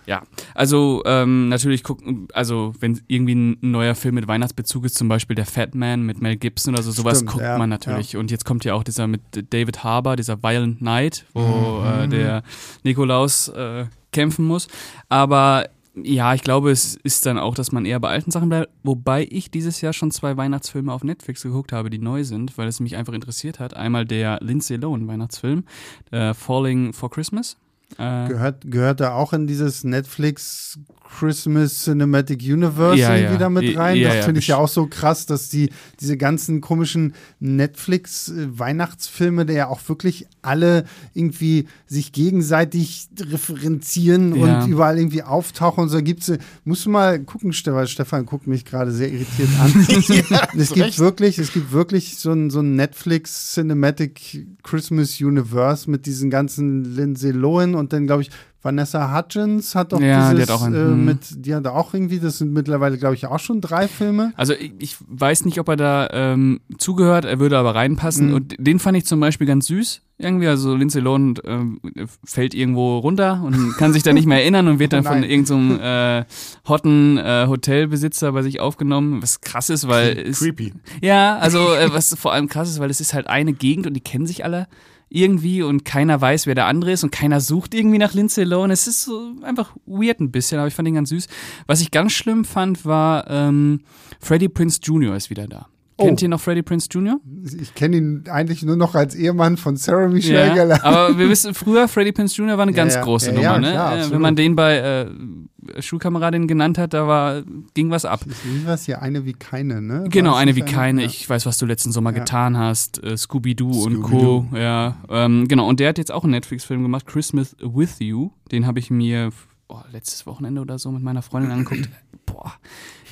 ja, also ähm, natürlich gucken, also wenn irgendwie ein neuer Film mit Weihnachtsbezug ist, zum Beispiel der Fat Man mit Mel Gibson oder so, sowas Stimmt, guckt ja, man natürlich. Ja. Und jetzt kommt ja auch dieser mit David Harbour, dieser Violent Night, wo mhm. äh, der Nikolaus äh, kämpfen muss. Aber ja, ich glaube, es ist dann auch, dass man eher bei alten Sachen bleibt. Wobei ich dieses Jahr schon zwei Weihnachtsfilme auf Netflix geguckt habe, die neu sind, weil es mich einfach interessiert hat. Einmal der Lindsay Lohan Weihnachtsfilm, äh, Falling for Christmas. Äh, gehört, gehört er auch in dieses Netflix Christmas Cinematic Universe ja, irgendwie ja. damit rein? Ja, das finde ich ja auch so krass, dass die diese ganzen komischen Netflix Weihnachtsfilme, der ja auch wirklich alle irgendwie sich gegenseitig referenzieren und überall irgendwie auftauchen und so gibt's musst du mal gucken, Stefan, Stefan guckt mich gerade sehr irritiert an. es gibt recht. wirklich, es gibt wirklich so ein, so ein Netflix Cinematic Christmas Universe mit diesen ganzen Lindsay Lohan und dann, glaube ich, Vanessa Hudgens hat doch ja, dieses, die hat auch einen, äh, hm. mit, die hat auch irgendwie, das sind mittlerweile, glaube ich, auch schon drei Filme. Also ich, ich weiß nicht, ob er da ähm, zugehört, er würde aber reinpassen. Mhm. Und den fand ich zum Beispiel ganz süß. Irgendwie, also Lindsay Lohan ähm, fällt irgendwo runter und kann sich da nicht mehr erinnern und wird dann oh von irgendeinem so äh, hotten äh, Hotelbesitzer bei sich aufgenommen, was krass ist, weil Creepy. Es, ja, also äh, was vor allem krass ist, weil es ist halt eine Gegend und die kennen sich alle irgendwie und keiner weiß, wer der andere ist und keiner sucht irgendwie nach Lindsay Lohan. Es ist so einfach weird ein bisschen, aber ich fand ihn ganz süß. Was ich ganz schlimm fand, war ähm, Freddie Prince Jr. ist wieder da. Kennt ihr noch Freddie Prince Jr.? Ich kenne ihn eigentlich nur noch als Ehemann von Sarah Michelle ja, Gellar. Aber wir wissen, früher Freddie Prince Jr. war eine ganz ja, große ja, Nummer, ne? Klar, Wenn man den bei äh, Schulkameradin genannt hat, da war, ging was ab. Wie war es hier? Eine wie keine, ne? Genau, eine wie keine. Ich weiß, was du letzten Sommer getan hast. Äh, Scooby-Doo Scooby und Co. Ja, ähm, genau. Und der hat jetzt auch einen Netflix-Film gemacht, Christmas with You. Den habe ich mir oh, letztes Wochenende oder so mit meiner Freundin angeguckt. Boah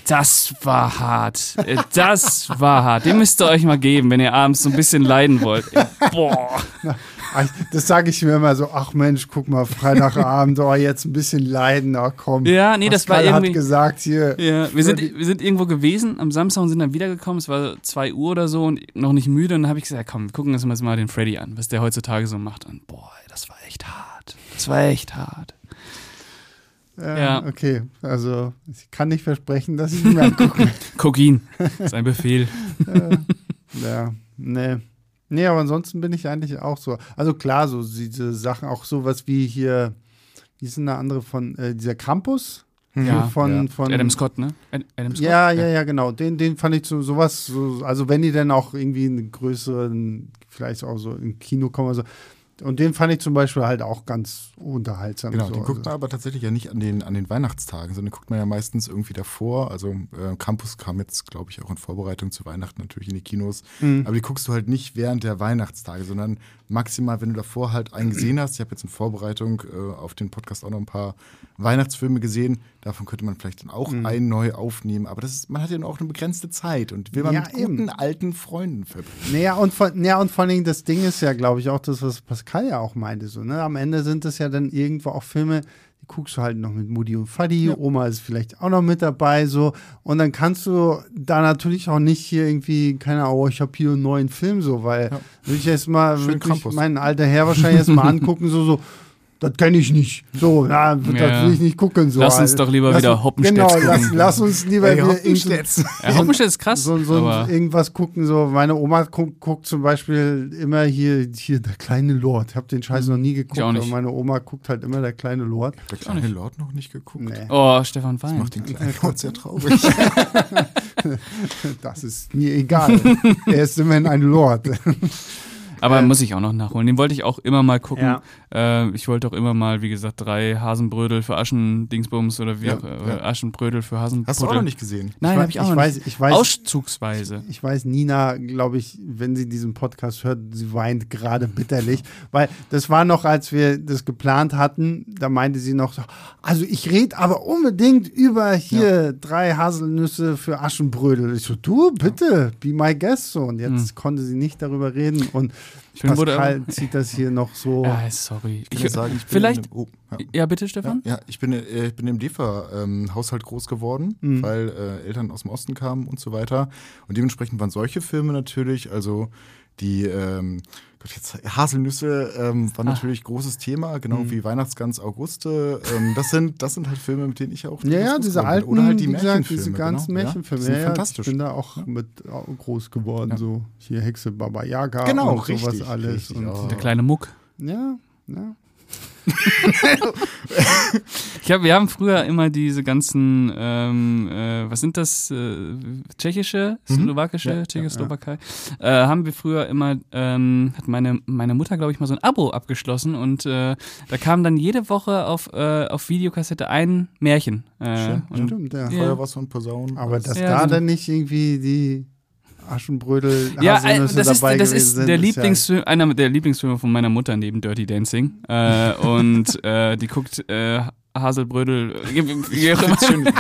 das war hart. Äh, das war hart. Den müsst ihr euch mal geben, wenn ihr abends so ein bisschen leiden wollt. Boah. Das sage ich mir immer so, ach Mensch, guck mal, Freitagabend, oh, jetzt ein bisschen leiden, ach komm. Ja, nee, das war irgendwie. hat gesagt hier. Ja, wir sind, wir sind irgendwo gewesen am Samstag und sind dann wiedergekommen. Es war 2 Uhr oder so und noch nicht müde. Und dann habe ich gesagt, komm, wir gucken uns mal den Freddy an, was der heutzutage so macht. Und boah, das war echt hart. Das war echt hart. Äh, ja. Okay, also ich kann nicht versprechen, dass ich ihn mir angucke. Kokain, ist ein Befehl. äh, ja, nee. Nee, aber ansonsten bin ich eigentlich auch so. Also klar, so diese Sachen, auch sowas wie hier, wie ist denn der andere von, äh, dieser Campus? Ja, von, ja. von Adam Scott, ne? Adam Scott? Ja, ja, ja, genau. Den, den fand ich so sowas, so, also wenn die dann auch irgendwie einen größeren, vielleicht auch so im Kino kommen, also und den fand ich zum Beispiel halt auch ganz unterhaltsam. Genau, so. den guckt man aber tatsächlich ja nicht an den, an den Weihnachtstagen, sondern guckt man ja meistens irgendwie davor. Also äh, Campus kam jetzt, glaube ich, auch in Vorbereitung zu Weihnachten natürlich in die Kinos. Mhm. Aber die guckst du halt nicht während der Weihnachtstage, sondern maximal, wenn du davor halt einen gesehen hast. Ich habe jetzt in Vorbereitung äh, auf den Podcast auch noch ein paar Weihnachtsfilme gesehen. Davon könnte man vielleicht dann auch mhm. einen neu aufnehmen. Aber das ist, man hat ja auch eine begrenzte Zeit und will man ja, mit guten eben. alten Freunden verbringen. Naja, und, von, ja, und vor allem das Ding ist ja, glaube ich, auch das, was Pascal ja auch meinte. So, ne? Am Ende sind es ja dann irgendwo auch Filme, guckst du halt noch mit Mutti und Fadi, ja. Oma ist vielleicht auch noch mit dabei, so. Und dann kannst du da natürlich auch nicht hier irgendwie, keine Ahnung, oh, ich habe hier einen neuen Film, so, weil ja. würde ich erstmal wirklich meinen alter Herr wahrscheinlich erstmal angucken, so, so das kenne ich nicht. So, na, das ja. will ich nicht gucken. So. Lass uns doch lieber lass, wieder Hoppenstedt Genau, lass, lass, uns lieber hey, wieder Hoppenstedt. Ja, Hoppenstedt ist krass. So, so irgendwas gucken. So, meine Oma guckt, guckt, zum Beispiel immer hier, hier der kleine Lord. Ich habe den Scheiß noch nie geguckt, aber meine Oma guckt halt immer der kleine Lord. Der kleine Lord noch nicht geguckt? Nee. Oh, Stefan Wein. Das macht den kleinen Lord sehr traurig. das ist mir egal. er ist immerhin ein Lord. Aber äh, muss ich auch noch nachholen. Den wollte ich auch immer mal gucken. Ja. Äh, ich wollte auch immer mal, wie gesagt, drei Hasenbrödel für Aschendingsbums oder wie ja, auch, äh, Aschenbrödel für Hasenbrödel. Hast du auch noch nicht gesehen? Nein, habe ich auch ich noch weiß, nicht. Ich weiß, Auszugsweise. Ich, ich weiß, Nina, glaube ich, wenn sie diesen Podcast hört, sie weint gerade bitterlich, weil das war noch, als wir das geplant hatten, da meinte sie noch so, also ich rede aber unbedingt über hier ja. drei Haselnüsse für Aschenbrödel. Ich so, du, bitte, be my guest. So, und jetzt hm. konnte sie nicht darüber reden und ich bin Pascal wurde, zieht das hier noch so. Ja, sorry. Ich, ich sagen, ich bin vielleicht. Dem, oh, ja. ja. bitte, Stefan. Ja, ja ich bin, äh, ich bin im DEFA-Haushalt ähm, groß geworden, mhm. weil äh, Eltern aus dem Osten kamen und so weiter. Und dementsprechend waren solche Filme natürlich, also die ähm, Gott, jetzt Haselnüsse ähm, war ah. natürlich großes Thema, genau mhm. wie Weihnachtsgans Auguste. Ähm, das sind das sind halt Filme, mit denen ich auch ja, ja diese alten oder halt die gesagt, diese ganzen genau. Märchenfilme. Ja, ja, fantastisch. Ich bin da auch ja. mit groß geworden, ja. so hier Hexe Baba Yaga genau, und sowas richtig, alles richtig, und der kleine Muck. Ja, ja. Ich hab, wir haben früher immer diese ganzen, ähm, äh, was sind das, äh, tschechische, mhm. slowakische, ja, Tschechoslowakei, ja. Äh, haben wir früher immer, ähm, hat meine, meine Mutter, glaube ich, mal so ein Abo abgeschlossen und äh, da kam dann jede Woche auf, äh, auf Videokassette ein Märchen. Äh, und, stimmt, ja. Feuerwasser und Posaunen. Aber dass da so dann nicht irgendwie die Aschenbrödel, ja, äh, das ist, dabei das ist der Lieblingsfilm, ja einer der Lieblingsfilme von meiner Mutter neben Dirty Dancing. Äh, und äh, die guckt äh, Haselbrödel. Immer. Ich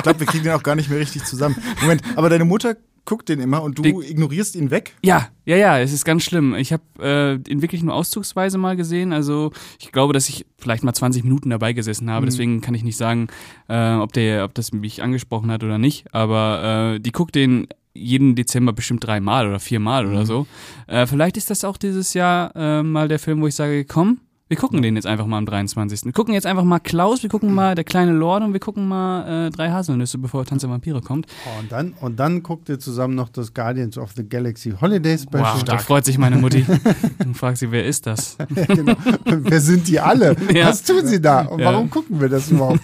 glaube, wir kriegen den auch gar nicht mehr richtig zusammen. Moment, aber deine Mutter guckt den immer und du die, ignorierst ihn weg? Ja, ja, ja, es ist ganz schlimm. Ich habe äh, ihn wirklich nur auszugsweise mal gesehen. Also ich glaube, dass ich vielleicht mal 20 Minuten dabei gesessen habe. Mhm. Deswegen kann ich nicht sagen, äh, ob der, ob das mich angesprochen hat oder nicht. Aber äh, die guckt den jeden Dezember bestimmt dreimal oder viermal mhm. oder so. Äh, vielleicht ist das auch dieses Jahr äh, mal der Film, wo ich sage, komm, wir gucken den jetzt einfach mal am 23. Wir gucken jetzt einfach mal Klaus, wir gucken mal Der kleine Lord und wir gucken mal äh, Drei Haselnüsse, bevor Tanz der Vampire kommt. Oh, und, dann, und dann guckt ihr zusammen noch das Guardians of the Galaxy Holiday Special. Wow, da freut sich meine Mutti. und fragt sie, wer ist das? ja, genau. Wer sind die alle? Ja. Was tun sie da? Und ja. warum gucken wir das überhaupt?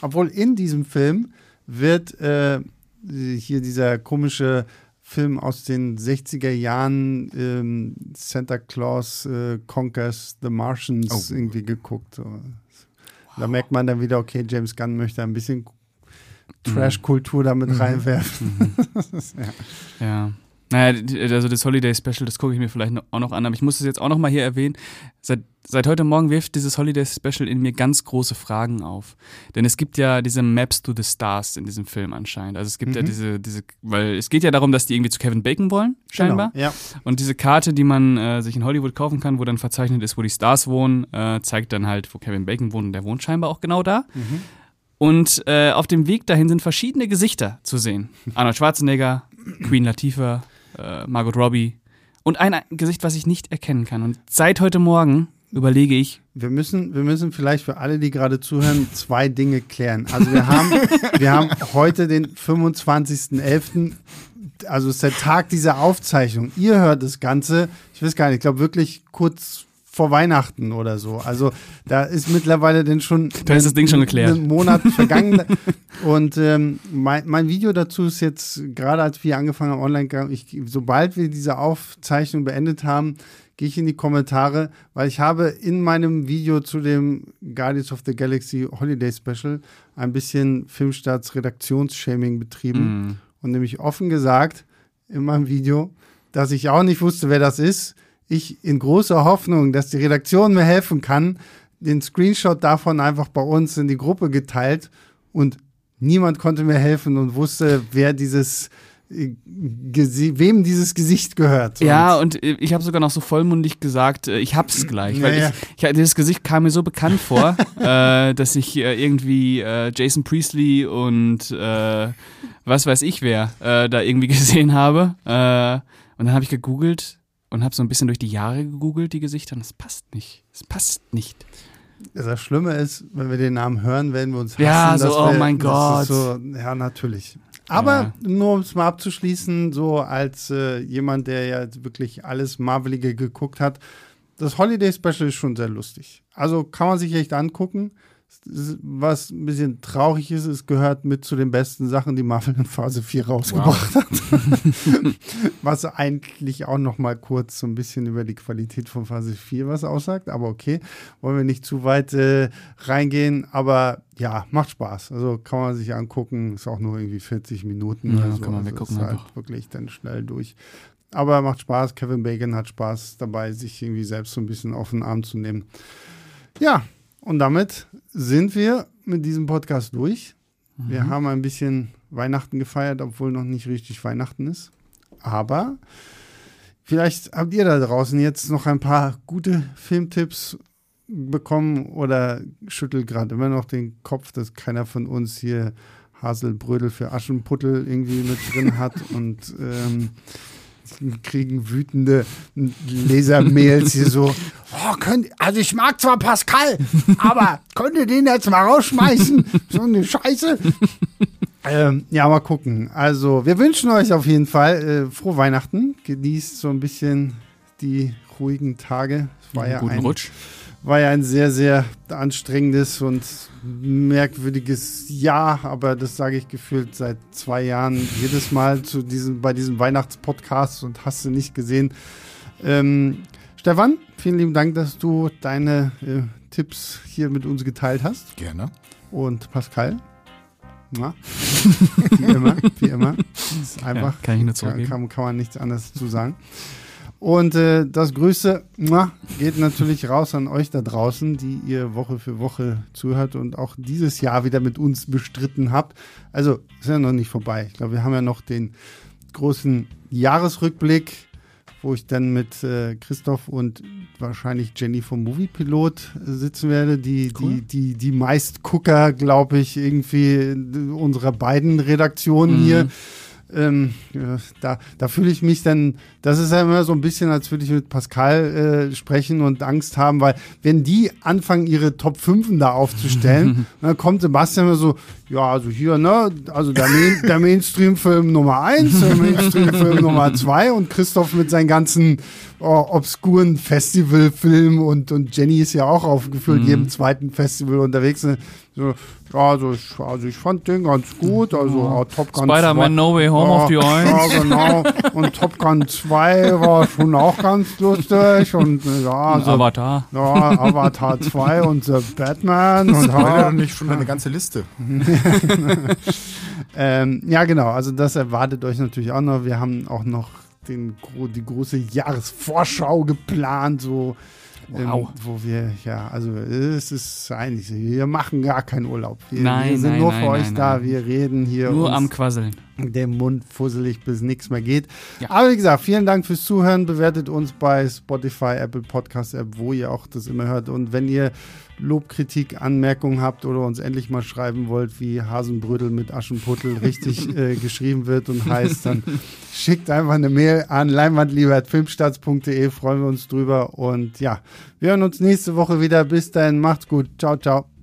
Obwohl in diesem Film wird äh, hier dieser komische Film aus den 60er Jahren, ähm, Santa Claus äh, Conquers the Martians, oh. irgendwie geguckt. Wow. Da merkt man dann wieder, okay, James Gunn möchte ein bisschen Trash-Kultur damit mhm. reinwerfen. Mhm. ja. ja. Naja, also das Holiday Special, das gucke ich mir vielleicht auch noch an, aber ich muss es jetzt auch noch mal hier erwähnen. Seit, seit heute Morgen wirft dieses Holiday Special in mir ganz große Fragen auf. Denn es gibt ja diese Maps to the Stars in diesem Film anscheinend. Also es gibt mhm. ja diese, diese, weil es geht ja darum, dass die irgendwie zu Kevin Bacon wollen, scheinbar. Genau, ja. Und diese Karte, die man äh, sich in Hollywood kaufen kann, wo dann verzeichnet ist, wo die Stars wohnen, äh, zeigt dann halt, wo Kevin Bacon wohnt und der wohnt scheinbar auch genau da. Mhm. Und äh, auf dem Weg dahin sind verschiedene Gesichter zu sehen. Arnold Schwarzenegger, Queen Latifah, äh, Margot Robbie und ein Gesicht, was ich nicht erkennen kann. Und seit heute Morgen überlege ich. Wir müssen, wir müssen vielleicht für alle, die gerade zuhören, zwei Dinge klären. Also wir haben, wir haben heute den 25.11., also ist der Tag dieser Aufzeichnung. Ihr hört das Ganze, ich weiß gar nicht, ich glaube wirklich kurz vor Weihnachten oder so. Also da ist mittlerweile denn schon, da ist das Ding schon geklärt. ein Monat vergangen. Und ähm, mein, mein, Video dazu ist jetzt, gerade als wir angefangen haben, online, ich, sobald wir diese Aufzeichnung beendet haben, gehe ich in die Kommentare, weil ich habe in meinem Video zu dem Guardians of the Galaxy Holiday Special ein bisschen Filmstarts Redaktionsshaming betrieben mm. und nämlich offen gesagt in meinem Video, dass ich auch nicht wusste, wer das ist ich in großer Hoffnung, dass die Redaktion mir helfen kann, den Screenshot davon einfach bei uns in die Gruppe geteilt und niemand konnte mir helfen und wusste, wer dieses äh, wem dieses Gesicht gehört. Ja, und äh, ich habe sogar noch so vollmundig gesagt, äh, ich hab's gleich, weil ja, ich, ich, dieses Gesicht kam mir so bekannt vor, äh, dass ich äh, irgendwie äh, Jason Priestley und was weiß ich wer da irgendwie gesehen habe. und dann habe ich gegoogelt und habe so ein bisschen durch die Jahre gegoogelt, die Gesichter, und es passt nicht. Es passt nicht. Das Schlimme ist, wenn wir den Namen hören, werden wir uns hassen. Ja, so, oh wir, mein Gott. So, ja, natürlich. Aber ja. nur um es mal abzuschließen, so als äh, jemand, der ja wirklich alles Marvelige geguckt hat, das Holiday Special ist schon sehr lustig. Also kann man sich echt angucken was ein bisschen traurig ist, es gehört mit zu den besten Sachen, die Marvel in Phase 4 rausgebracht wow. hat. was eigentlich auch noch mal kurz so ein bisschen über die Qualität von Phase 4 was aussagt. Aber okay, wollen wir nicht zu weit äh, reingehen. Aber ja, macht Spaß. Also kann man sich angucken. Ist auch nur irgendwie 40 Minuten. Ja, also, kann man also ist halt wirklich dann schnell durch. Aber macht Spaß. Kevin Bacon hat Spaß dabei, sich irgendwie selbst so ein bisschen auf den Arm zu nehmen. Ja, und damit sind wir mit diesem Podcast durch. Mhm. Wir haben ein bisschen Weihnachten gefeiert, obwohl noch nicht richtig Weihnachten ist. Aber vielleicht habt ihr da draußen jetzt noch ein paar gute Filmtipps bekommen oder schüttelt gerade immer noch den Kopf, dass keiner von uns hier Haselbrödel für Aschenputtel irgendwie mit drin hat und ähm, kriegen wütende Lesermails hier so, oh, könnt, also ich mag zwar Pascal, aber könnt ihr den jetzt mal rausschmeißen? So eine Scheiße. Ähm, ja, mal gucken. Also, wir wünschen euch auf jeden Fall äh, frohe Weihnachten. Genießt so ein bisschen die ruhigen Tage. Es war ja, guten ein, Rutsch war ja ein sehr, sehr anstrengendes und merkwürdiges Jahr, aber das sage ich gefühlt seit zwei Jahren jedes Mal zu diesem, bei diesem Weihnachtspodcast und hast du nicht gesehen. Ähm, Stefan, vielen lieben Dank, dass du deine äh, Tipps hier mit uns geteilt hast. Gerne. Und Pascal. Na, wie immer, wie immer. Das ist einfach. Ja, kann ich nur zurückgeben. Kann, kann man nichts anderes zu sagen. Und äh, das Grüße geht natürlich raus an euch da draußen, die ihr Woche für Woche zuhört und auch dieses Jahr wieder mit uns bestritten habt. Also ist ja noch nicht vorbei. Ich glaube, wir haben ja noch den großen Jahresrückblick, wo ich dann mit äh, Christoph und wahrscheinlich Jenny vom Moviepilot sitzen werde, die, cool. die, die, die Meistgucker, glaube ich, irgendwie unserer beiden Redaktionen mhm. hier ähm, da, da fühle ich mich dann, das ist ja immer so ein bisschen, als würde ich mit Pascal äh, sprechen und Angst haben, weil wenn die anfangen, ihre Top 5 da aufzustellen, dann kommt Sebastian immer so, ja, also hier, ne, also der, Main, der Mainstream-Film Nummer 1, der Mainstream-Film Nummer 2 und Christoph mit seinen ganzen oh, obskuren Festivalfilmen und, und Jenny ist ja auch auf gefühlt mhm. jedem zweiten Festival unterwegs. So, also ich, also ich fand den ganz gut. Also oh. Top Gun Spider-Man No Way Home ja, auf die 1. Ja, genau. Und Top Gun 2 war schon auch ganz lustig. Und ja, also, Avatar. Ja, Avatar 2 und The Batman. Und ja, nicht schon eine ganze Liste. ähm, ja, genau. Also das erwartet euch natürlich auch noch. Wir haben auch noch den, die große Jahresvorschau geplant, so Wow. Ähm, wo wir, ja, also es ist eigentlich, wir machen gar keinen Urlaub. Wir, nein, wir sind nein, nur nein, für euch da, wir reden hier. Nur am Quasseln. Der Mund fusselig, bis nichts mehr geht. Ja. Aber wie gesagt, vielen Dank fürs Zuhören. Bewertet uns bei Spotify, Apple Podcast App, wo ihr auch das immer hört. Und wenn ihr Lob, Kritik, Anmerkungen habt oder uns endlich mal schreiben wollt, wie Hasenbrödel mit Aschenputtel richtig äh, geschrieben wird und heißt, dann schickt einfach eine Mail an leinwandlieber.filmstarts.de, freuen wir uns drüber und ja, wir hören uns nächste Woche wieder. Bis dahin, macht's gut. Ciao, ciao.